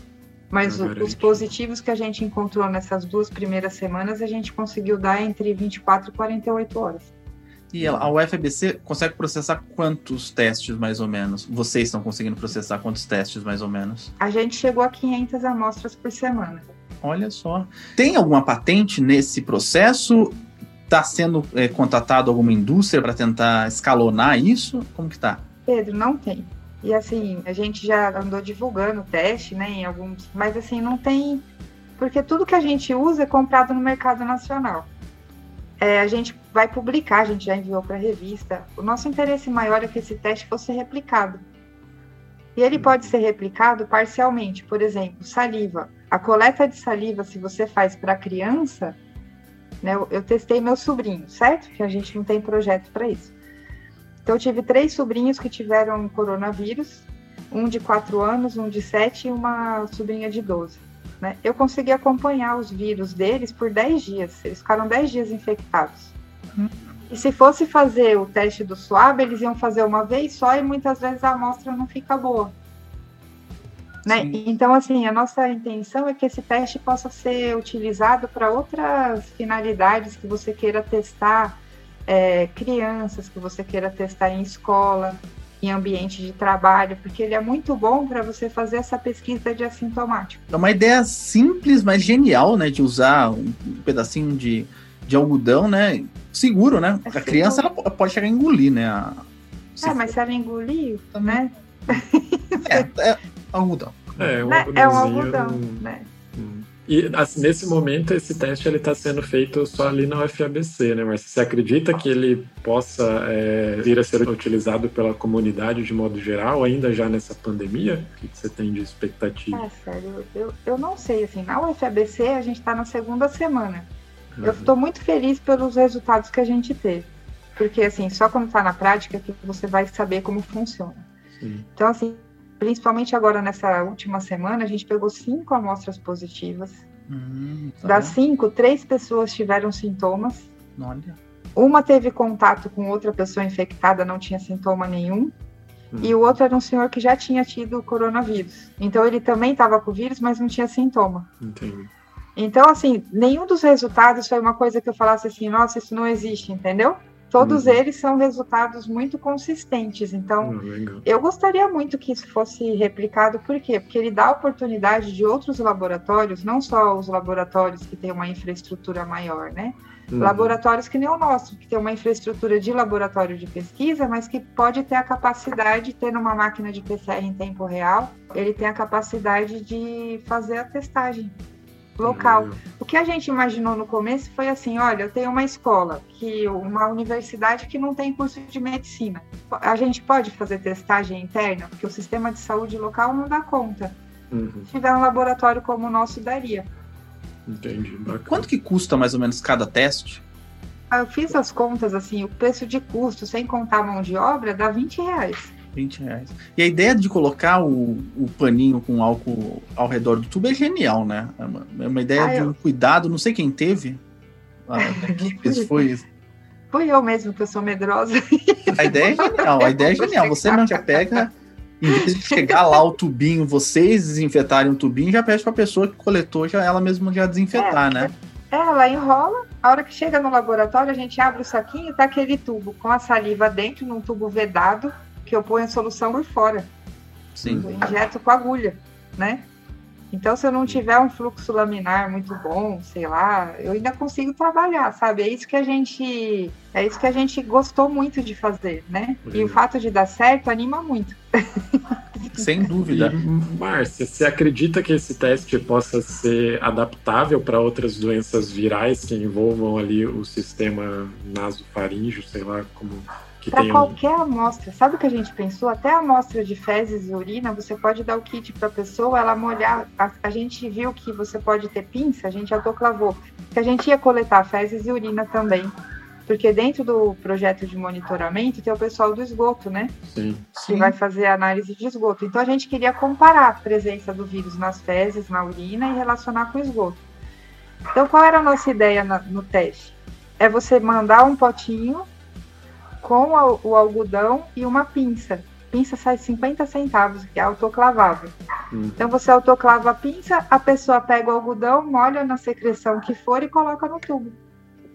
Mas o, os positivos que a gente encontrou nessas duas primeiras semanas, a gente conseguiu dar entre 24 e 48 horas. E a UFABC consegue processar quantos testes, mais ou menos? Vocês estão conseguindo processar quantos testes, mais ou menos? A gente chegou a 500 amostras por semana. Olha só. Tem alguma patente nesse processo? Está sendo é, contatado alguma indústria para tentar escalonar isso? Como que tá? Pedro, não tem. E assim, a gente já andou divulgando o teste, né, em alguns, mas assim, não tem, porque tudo que a gente usa é comprado no mercado nacional é, a gente vai publicar, a gente já enviou para a revista. O nosso interesse maior é que esse teste fosse replicado. E ele pode ser replicado parcialmente, por exemplo, saliva. A coleta de saliva, se você faz para criança, né, eu, eu testei meu sobrinho, certo? Que a gente não tem projeto para isso. Então, eu tive três sobrinhos que tiveram coronavírus, um de 4 anos, um de 7 e uma sobrinha de 12. Né? Eu consegui acompanhar os vírus deles por 10 dias. Eles ficaram 10 dias infectados. Uhum. E se fosse fazer o teste do suave, eles iam fazer uma vez só e muitas vezes a amostra não fica boa. Né? Então, assim, a nossa intenção é que esse teste possa ser utilizado para outras finalidades que você queira testar, é, crianças que você queira testar em escola, em ambiente de trabalho, porque ele é muito bom para você fazer essa pesquisa de assintomático. É uma ideia simples, mas genial, né, de usar um pedacinho de, de algodão, né, seguro, né? É a criança ela pode chegar a engolir, né? A... É, mas se ela engolir, né? É, é algodão. É, um né? é um algodão, né? E assim, nesse momento, esse teste ele está sendo feito só ali na UFABC, né? Mas você acredita que ele possa é, vir a ser utilizado pela comunidade de modo geral, ainda já nessa pandemia? O que você tem de expectativa? É, sério, eu, eu não sei, assim, na UFABC a gente está na segunda semana. Uhum. Eu estou muito feliz pelos resultados que a gente teve. Porque, assim, só quando está na prática que você vai saber como funciona. Sim. Então, assim, principalmente agora nessa última semana, a gente pegou cinco amostras positivas. Hum, tá das cinco, três pessoas tiveram sintomas. Olha. Uma teve contato com outra pessoa infectada, não tinha sintoma nenhum. Hum. E o outro era um senhor que já tinha tido coronavírus. Então ele também estava com o vírus, mas não tinha sintoma. Entendi. Então, assim, nenhum dos resultados foi uma coisa que eu falasse assim, nossa, isso não existe, entendeu? Todos uhum. eles são resultados muito consistentes. Então, uhum, eu gostaria muito que isso fosse replicado, por quê? Porque ele dá oportunidade de outros laboratórios, não só os laboratórios que têm uma infraestrutura maior, né? Uhum. Laboratórios que nem o nosso, que tem uma infraestrutura de laboratório de pesquisa, mas que pode ter a capacidade, ter uma máquina de PCR em tempo real, ele tem a capacidade de fazer a testagem local. Uhum. O que a gente imaginou no começo foi assim: olha, eu tenho uma escola, que uma universidade que não tem curso de medicina. A gente pode fazer testagem interna, porque o sistema de saúde local não dá conta. Uhum. Se tiver um laboratório como o nosso, daria. Entendi. Bacana. Quanto que custa mais ou menos cada teste? Eu fiz as contas assim, o preço de custo, sem contar a mão de obra, dá 20 reais. 20 reais. E a ideia de colocar o, o paninho com álcool ao redor do tubo é genial, né? É uma, é uma ideia ah, de um cuidado, não sei quem teve. A [laughs] equipe foi. Fui eu mesmo, que eu sou medrosa. A ideia é genial, a ideia é genial. Você mesmo já pega, em vez de chegar lá o tubinho, vocês desinfetarem o tubinho, já pede para a pessoa que coletou, já ela mesma já desinfetar, é, né? É, ela enrola, a hora que chega no laboratório, a gente abre o saquinho, tá aquele tubo com a saliva dentro, num tubo vedado, que eu ponho a solução por fora. Sim. Eu injeto com agulha, né? Então, se eu não tiver um fluxo laminar muito bom, sei lá, eu ainda consigo trabalhar, sabe? É isso que a gente, é isso que a gente gostou muito de fazer, né? E o fato de dar certo anima muito. [laughs] Sem dúvida. E, Márcia, você acredita que esse teste possa ser adaptável para outras doenças virais que envolvam ali o sistema nasofaríngeo, sei lá como para qualquer amostra. Sabe o que a gente pensou? Até a amostra de fezes e urina, você pode dar o kit para a pessoa, ela molhar. A, a, gente viu que você pode ter pinça, a gente autoclavou. Que a gente ia coletar fezes e urina também. Porque dentro do projeto de monitoramento tem o pessoal do esgoto, né? Sim. Que vai fazer análise de esgoto. Então a gente queria comparar a presença do vírus nas fezes, na urina e relacionar com o esgoto. Então qual era a nossa ideia no teste? É você mandar um potinho com o algodão e uma pinça. Pinça sai 50 centavos, que é autoclavável. Hum. Então você autoclava a pinça, a pessoa pega o algodão, molha na secreção que for e coloca no tubo.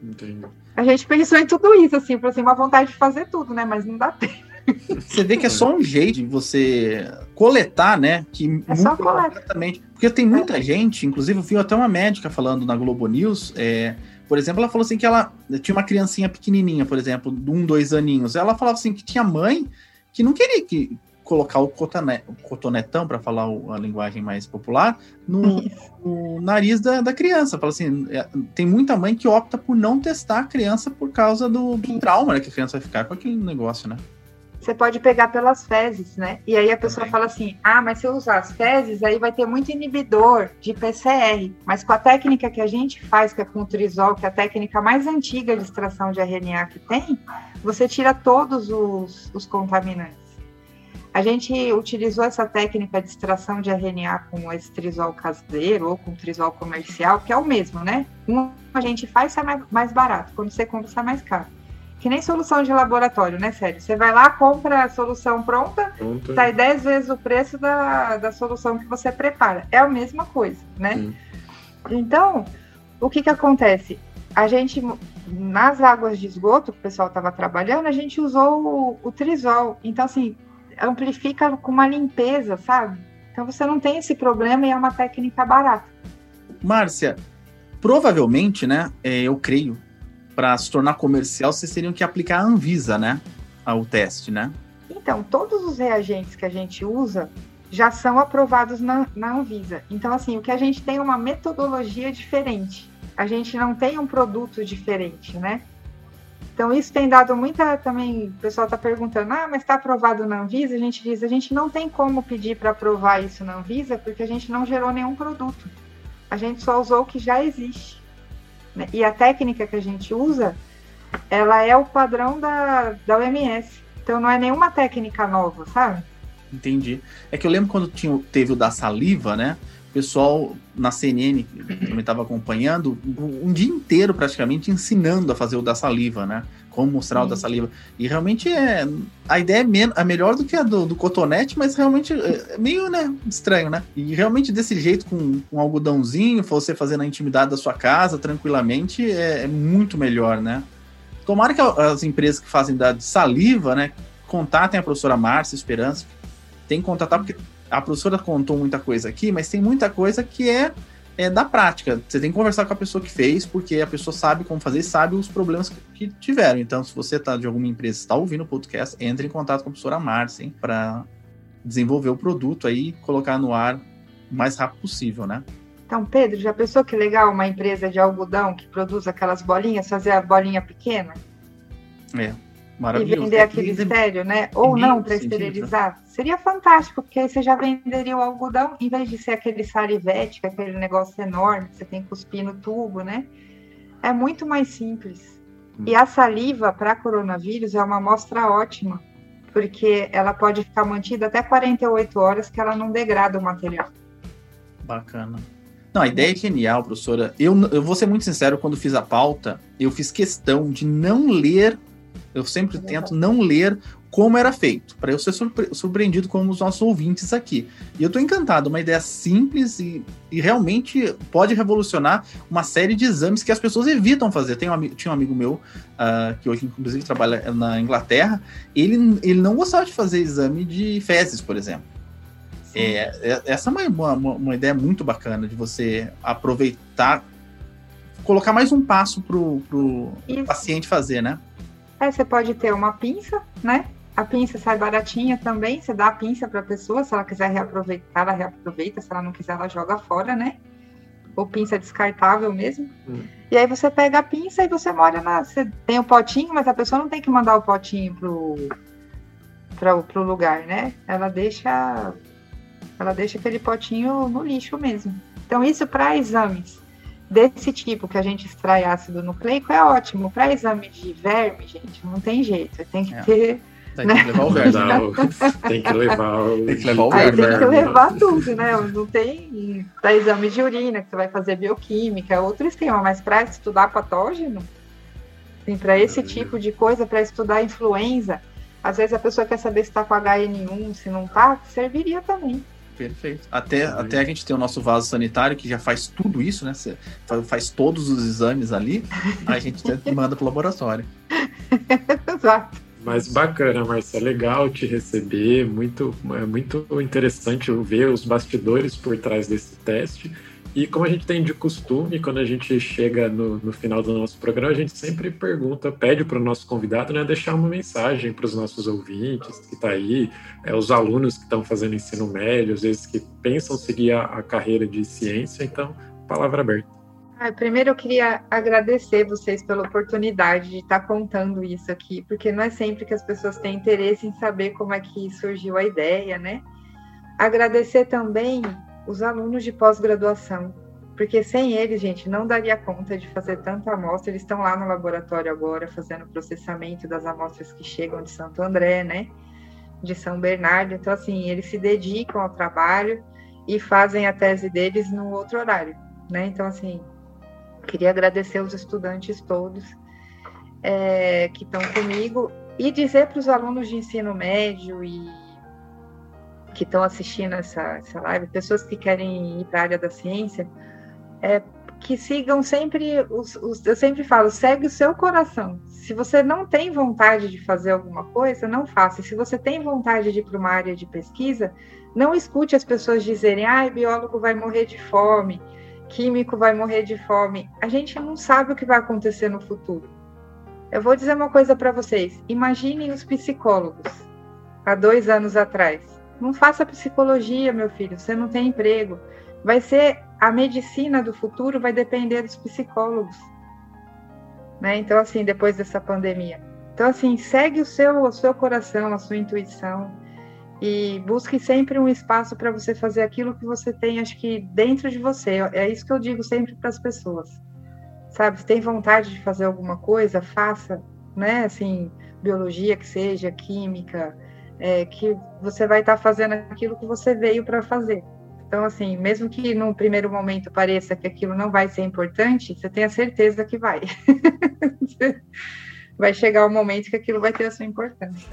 Entendi. A gente pensou em tudo isso, assim, por assim, uma vontade de fazer tudo, né? Mas não dá tempo. Você vê que é só um jeito de você coletar, né? Que é só coletar. Porque tem muita é. gente, inclusive eu vi até uma médica falando na Globo News, é, por exemplo, ela falou assim que ela tinha uma criancinha pequenininha, por exemplo, de um, dois aninhos. Ela falava assim que tinha mãe que não queria que colocar o, cotonet, o cotonetão, para falar a linguagem mais popular, no, no nariz da, da, criança. Fala assim, é, tem muita mãe que opta por não testar a criança por causa do, do trauma né, que a criança vai ficar com aquele negócio, né? Você pode pegar pelas fezes, né? E aí a pessoa fala assim: ah, mas se eu usar as fezes, aí vai ter muito inibidor de PCR. Mas com a técnica que a gente faz, que é com o trisol, que é a técnica mais antiga de extração de RNA que tem, você tira todos os, os contaminantes. A gente utilizou essa técnica de extração de RNA com esse trisol caseiro ou com trisol comercial, que é o mesmo, né? Um a gente faz sai mais barato, quando você compra sai mais caro que nem solução de laboratório, né, sério? Você vai lá, compra a solução pronta, pronta. sai 10 vezes o preço da, da solução que você prepara. É a mesma coisa, né? Sim. Então, o que que acontece? A gente, nas águas de esgoto que o pessoal estava trabalhando, a gente usou o, o trisol. Então, assim, amplifica com uma limpeza, sabe? Então você não tem esse problema e é uma técnica barata. Márcia, provavelmente, né, é, eu creio para se tornar comercial, vocês teriam que aplicar a Anvisa, né? Ao teste, né? Então, todos os reagentes que a gente usa já são aprovados na, na Anvisa. Então, assim, o que a gente tem é uma metodologia diferente. A gente não tem um produto diferente, né? Então, isso tem dado muita também. O pessoal está perguntando, ah, mas está aprovado na Anvisa? A gente diz, a gente não tem como pedir para aprovar isso na Anvisa, porque a gente não gerou nenhum produto. A gente só usou o que já existe. Né? E a técnica que a gente usa, ela é o padrão da, da OMS. Então, não é nenhuma técnica nova, sabe? Entendi. É que eu lembro quando tinha, teve o da saliva, né? O pessoal na CNN, que também estava acompanhando, um dia inteiro praticamente ensinando a fazer o da saliva, né? Como o da saliva. E realmente é. A ideia é, men é melhor do que a do, do cotonete, mas realmente é, é meio né, estranho, né? E realmente desse jeito, com um algodãozinho, você fazer na intimidade da sua casa, tranquilamente, é, é muito melhor, né? Tomara que as empresas que fazem da saliva, né, contatem a professora Márcia Esperança, tem que contatar, porque a professora contou muita coisa aqui, mas tem muita coisa que é, é da prática. Você tem que conversar com a pessoa que fez, porque a pessoa sabe como fazer e sabe os problemas que, tiveram. Então, se você está de alguma empresa está ouvindo o podcast, entre em contato com a professora Márcia, para desenvolver o produto aí e colocar no ar o mais rápido possível, né? Então, Pedro, já pensou que legal uma empresa de algodão que produz aquelas bolinhas, fazer a bolinha pequena? É. E vender aquele estéreo, né? Ou não para esterilizar. Seria fantástico, porque aí você já venderia o algodão, em vez de ser aquele sarivete, que é aquele negócio enorme, que você tem que cuspir no tubo, né? É muito mais simples. Hum. E a saliva para coronavírus é uma amostra ótima, porque ela pode ficar mantida até 48 horas, que ela não degrada o material. Bacana. Não, a ideia é genial, professora. Eu, eu vou ser muito sincero, quando fiz a pauta, eu fiz questão de não ler eu sempre tento não ler como era feito, para eu ser surpre surpreendido como os nossos ouvintes aqui. E eu estou encantado, uma ideia simples e, e, realmente pode revolucionar uma série de exames que as pessoas evitam fazer. Tem um, tinha um amigo meu, uh, que hoje inclusive trabalha na Inglaterra, ele, ele não gostava de fazer exame de fezes, por exemplo. É, é, essa é uma, uma, uma, ideia muito bacana de você aproveitar, colocar mais um passo pro, pro paciente fazer, né? Aí você pode ter uma pinça, né? A pinça sai baratinha também, você dá a pinça para a pessoa, se ela quiser reaproveitar, ela reaproveita, se ela não quiser, ela joga fora, né? Ou pinça descartável mesmo. Hum. E aí você pega a pinça e você molha na. Você tem o potinho, mas a pessoa não tem que mandar o potinho pro, pro, pro lugar, né? Ela deixa. Ela deixa aquele potinho no lixo mesmo. Então, isso para exames desse tipo que a gente extrai ácido nucleico é ótimo. Para exame de verme, gente, não tem jeito. Tem que é. ter. Tem né? que levar o verme. tem que levar o, tem que levar o verme. Aí tem que levar tudo, né? Não tem. Para exame de urina, que você vai fazer bioquímica, é outro esquema, mas para estudar patógeno, para esse tipo de coisa, para estudar influenza, às vezes a pessoa quer saber se está com HN1, se não está, serviria também. Perfeito. Até, até a gente tem o nosso vaso sanitário que já faz tudo isso, né? Você faz todos os exames ali, a gente [laughs] manda pro laboratório. Exato. Mas bacana, Marcia, legal te receber, muito, é muito interessante ver os bastidores por trás desse teste. E como a gente tem de costume, quando a gente chega no, no final do nosso programa, a gente sempre pergunta, pede para o nosso convidado né, deixar uma mensagem para os nossos ouvintes que está aí, é, os alunos que estão fazendo ensino médio, às vezes que pensam seguir a, a carreira de ciência. Então, palavra aberta. Ah, primeiro eu queria agradecer vocês pela oportunidade de estar tá contando isso aqui, porque não é sempre que as pessoas têm interesse em saber como é que surgiu a ideia, né? Agradecer também os alunos de pós-graduação, porque sem eles, gente, não daria conta de fazer tanta amostra. Eles estão lá no laboratório agora fazendo o processamento das amostras que chegam de Santo André, né? De São Bernardo. Então, assim, eles se dedicam ao trabalho e fazem a tese deles no outro horário, né? Então, assim, queria agradecer os estudantes todos é, que estão comigo e dizer para os alunos de ensino médio e que estão assistindo essa, essa live, pessoas que querem ir para a área da ciência, é, que sigam sempre, os, os, eu sempre falo, segue o seu coração. Se você não tem vontade de fazer alguma coisa, não faça. Se você tem vontade de ir para uma área de pesquisa, não escute as pessoas dizerem, ah, biólogo vai morrer de fome, químico vai morrer de fome. A gente não sabe o que vai acontecer no futuro. Eu vou dizer uma coisa para vocês. Imaginem os psicólogos há dois anos atrás Não faça psicologia, meu filho, você não tem emprego. Vai ser a medicina do futuro vai depender dos psicólogos. Né? Então, assim, depois dessa pandemia. Então, assim, segue o seu, o seu coração, a sua intuição e busque sempre um espaço para você fazer aquilo que você tem, acho que dentro de você. É isso que eu digo sempre para as pessoas. Sabe, se tem vontade de fazer alguma coisa, faça, né? Assim, biologia que seja, química, é, que você vai estar tá fazendo aquilo que você veio para fazer. Então, assim, mesmo que no primeiro momento pareça que aquilo não vai ser importante, você tenha certeza que vai. [laughs] vai chegar o momento que aquilo vai ter a sua importância.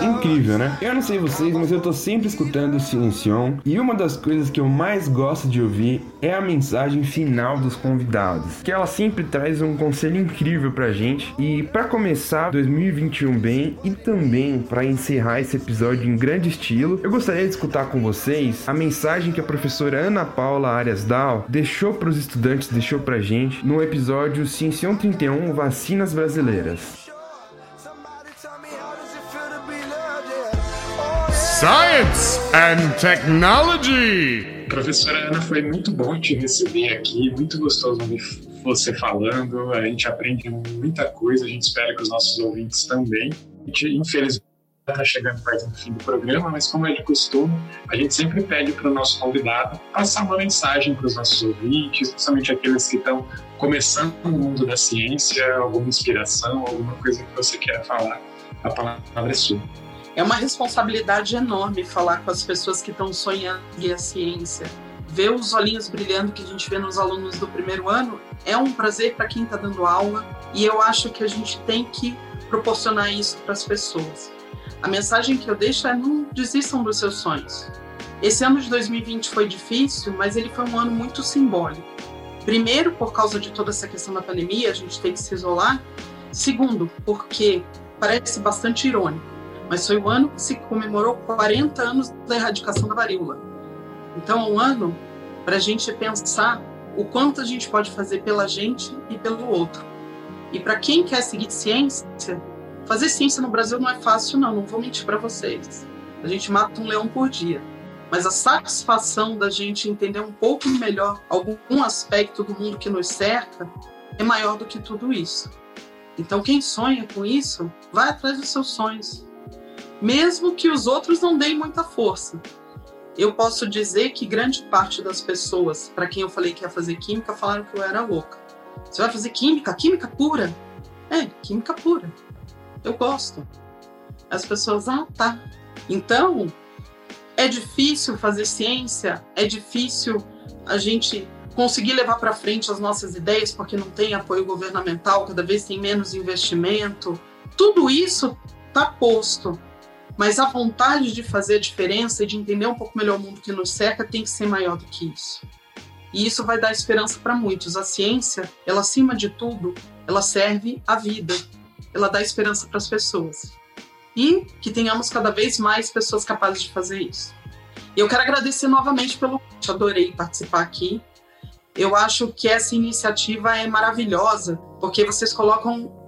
Incrível, né? Eu não sei vocês, mas eu tô sempre escutando o Silencion e uma das coisas que eu mais gosto de ouvir é a mensagem final dos convidados, que ela sempre traz um conselho incrível pra gente. E para começar 2021 bem e também para encerrar esse episódio em grande estilo, eu gostaria de escutar com vocês a mensagem que a professora Ana Paula Arias Dal deixou para os estudantes, deixou pra gente no episódio Ciencião 31 Vacinas Brasileiras. Science and Technology. Professora Ana, foi muito bom te receber aqui, muito gostoso ouvir você falando. A gente aprende muita coisa, a gente espera que os nossos ouvintes também. A gente, infelizmente, está chegando perto do fim do programa, mas como é de costume, a gente sempre pede para o nosso convidado passar uma mensagem para os nossos ouvintes, principalmente aqueles que estão começando no mundo da ciência, alguma inspiração, alguma coisa que você queira falar. A palavra é sua. É uma responsabilidade enorme falar com as pessoas que estão sonhando em ciência. Ver os olhinhos brilhando que a gente vê nos alunos do primeiro ano é um prazer para quem está dando aula e eu acho que a gente tem que proporcionar isso para as pessoas. A mensagem que eu deixo é não desistam dos seus sonhos. Esse ano de 2020 foi difícil, mas ele foi um ano muito simbólico. Primeiro, por causa de toda essa questão da pandemia, a gente tem que se isolar. Segundo, porque parece bastante irônico mas foi o ano que se comemorou 40 anos da erradicação da varíola. Então, é um ano para a gente pensar o quanto a gente pode fazer pela gente e pelo outro. E para quem quer seguir ciência, fazer ciência no Brasil não é fácil, não, não vou mentir para vocês. A gente mata um leão por dia. Mas a satisfação da gente entender um pouco melhor algum aspecto do mundo que nos cerca é maior do que tudo isso. Então, quem sonha com isso, vai atrás dos seus sonhos mesmo que os outros não deem muita força. Eu posso dizer que grande parte das pessoas para quem eu falei que ia fazer química falaram que eu era louca. Você vai fazer química? Química pura? É, química pura. Eu gosto. As pessoas, ah, tá. Então, é difícil fazer ciência, é difícil a gente conseguir levar para frente as nossas ideias porque não tem apoio governamental, cada vez tem menos investimento. Tudo isso está posto mas a vontade de fazer a diferença e de entender um pouco melhor o mundo que nos cerca tem que ser maior do que isso. E isso vai dar esperança para muitos. A ciência, ela acima de tudo, ela serve à vida. Ela dá esperança para as pessoas. E que tenhamos cada vez mais pessoas capazes de fazer isso. Eu quero agradecer novamente pelo. Adorei participar aqui. Eu acho que essa iniciativa é maravilhosa, porque vocês colocam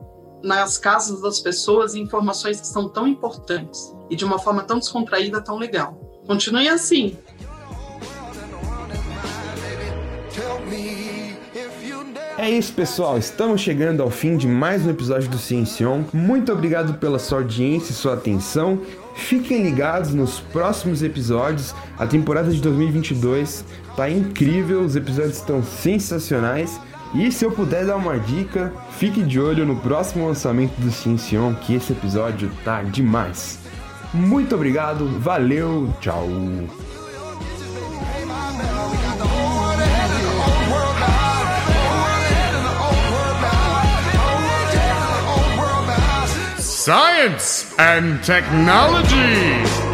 nas casas das pessoas informações que são tão importantes e de uma forma tão descontraída, tão legal. Continue assim. É isso, pessoal. Estamos chegando ao fim de mais um episódio do Ciencion. Muito obrigado pela sua audiência e sua atenção. Fiquem ligados nos próximos episódios. A temporada de 2022 tá incrível, os episódios estão sensacionais. E se eu puder dar uma dica, fique de olho no próximo lançamento do Ciencion, que esse episódio tá demais. Muito obrigado, valeu, tchau. Science and Technology.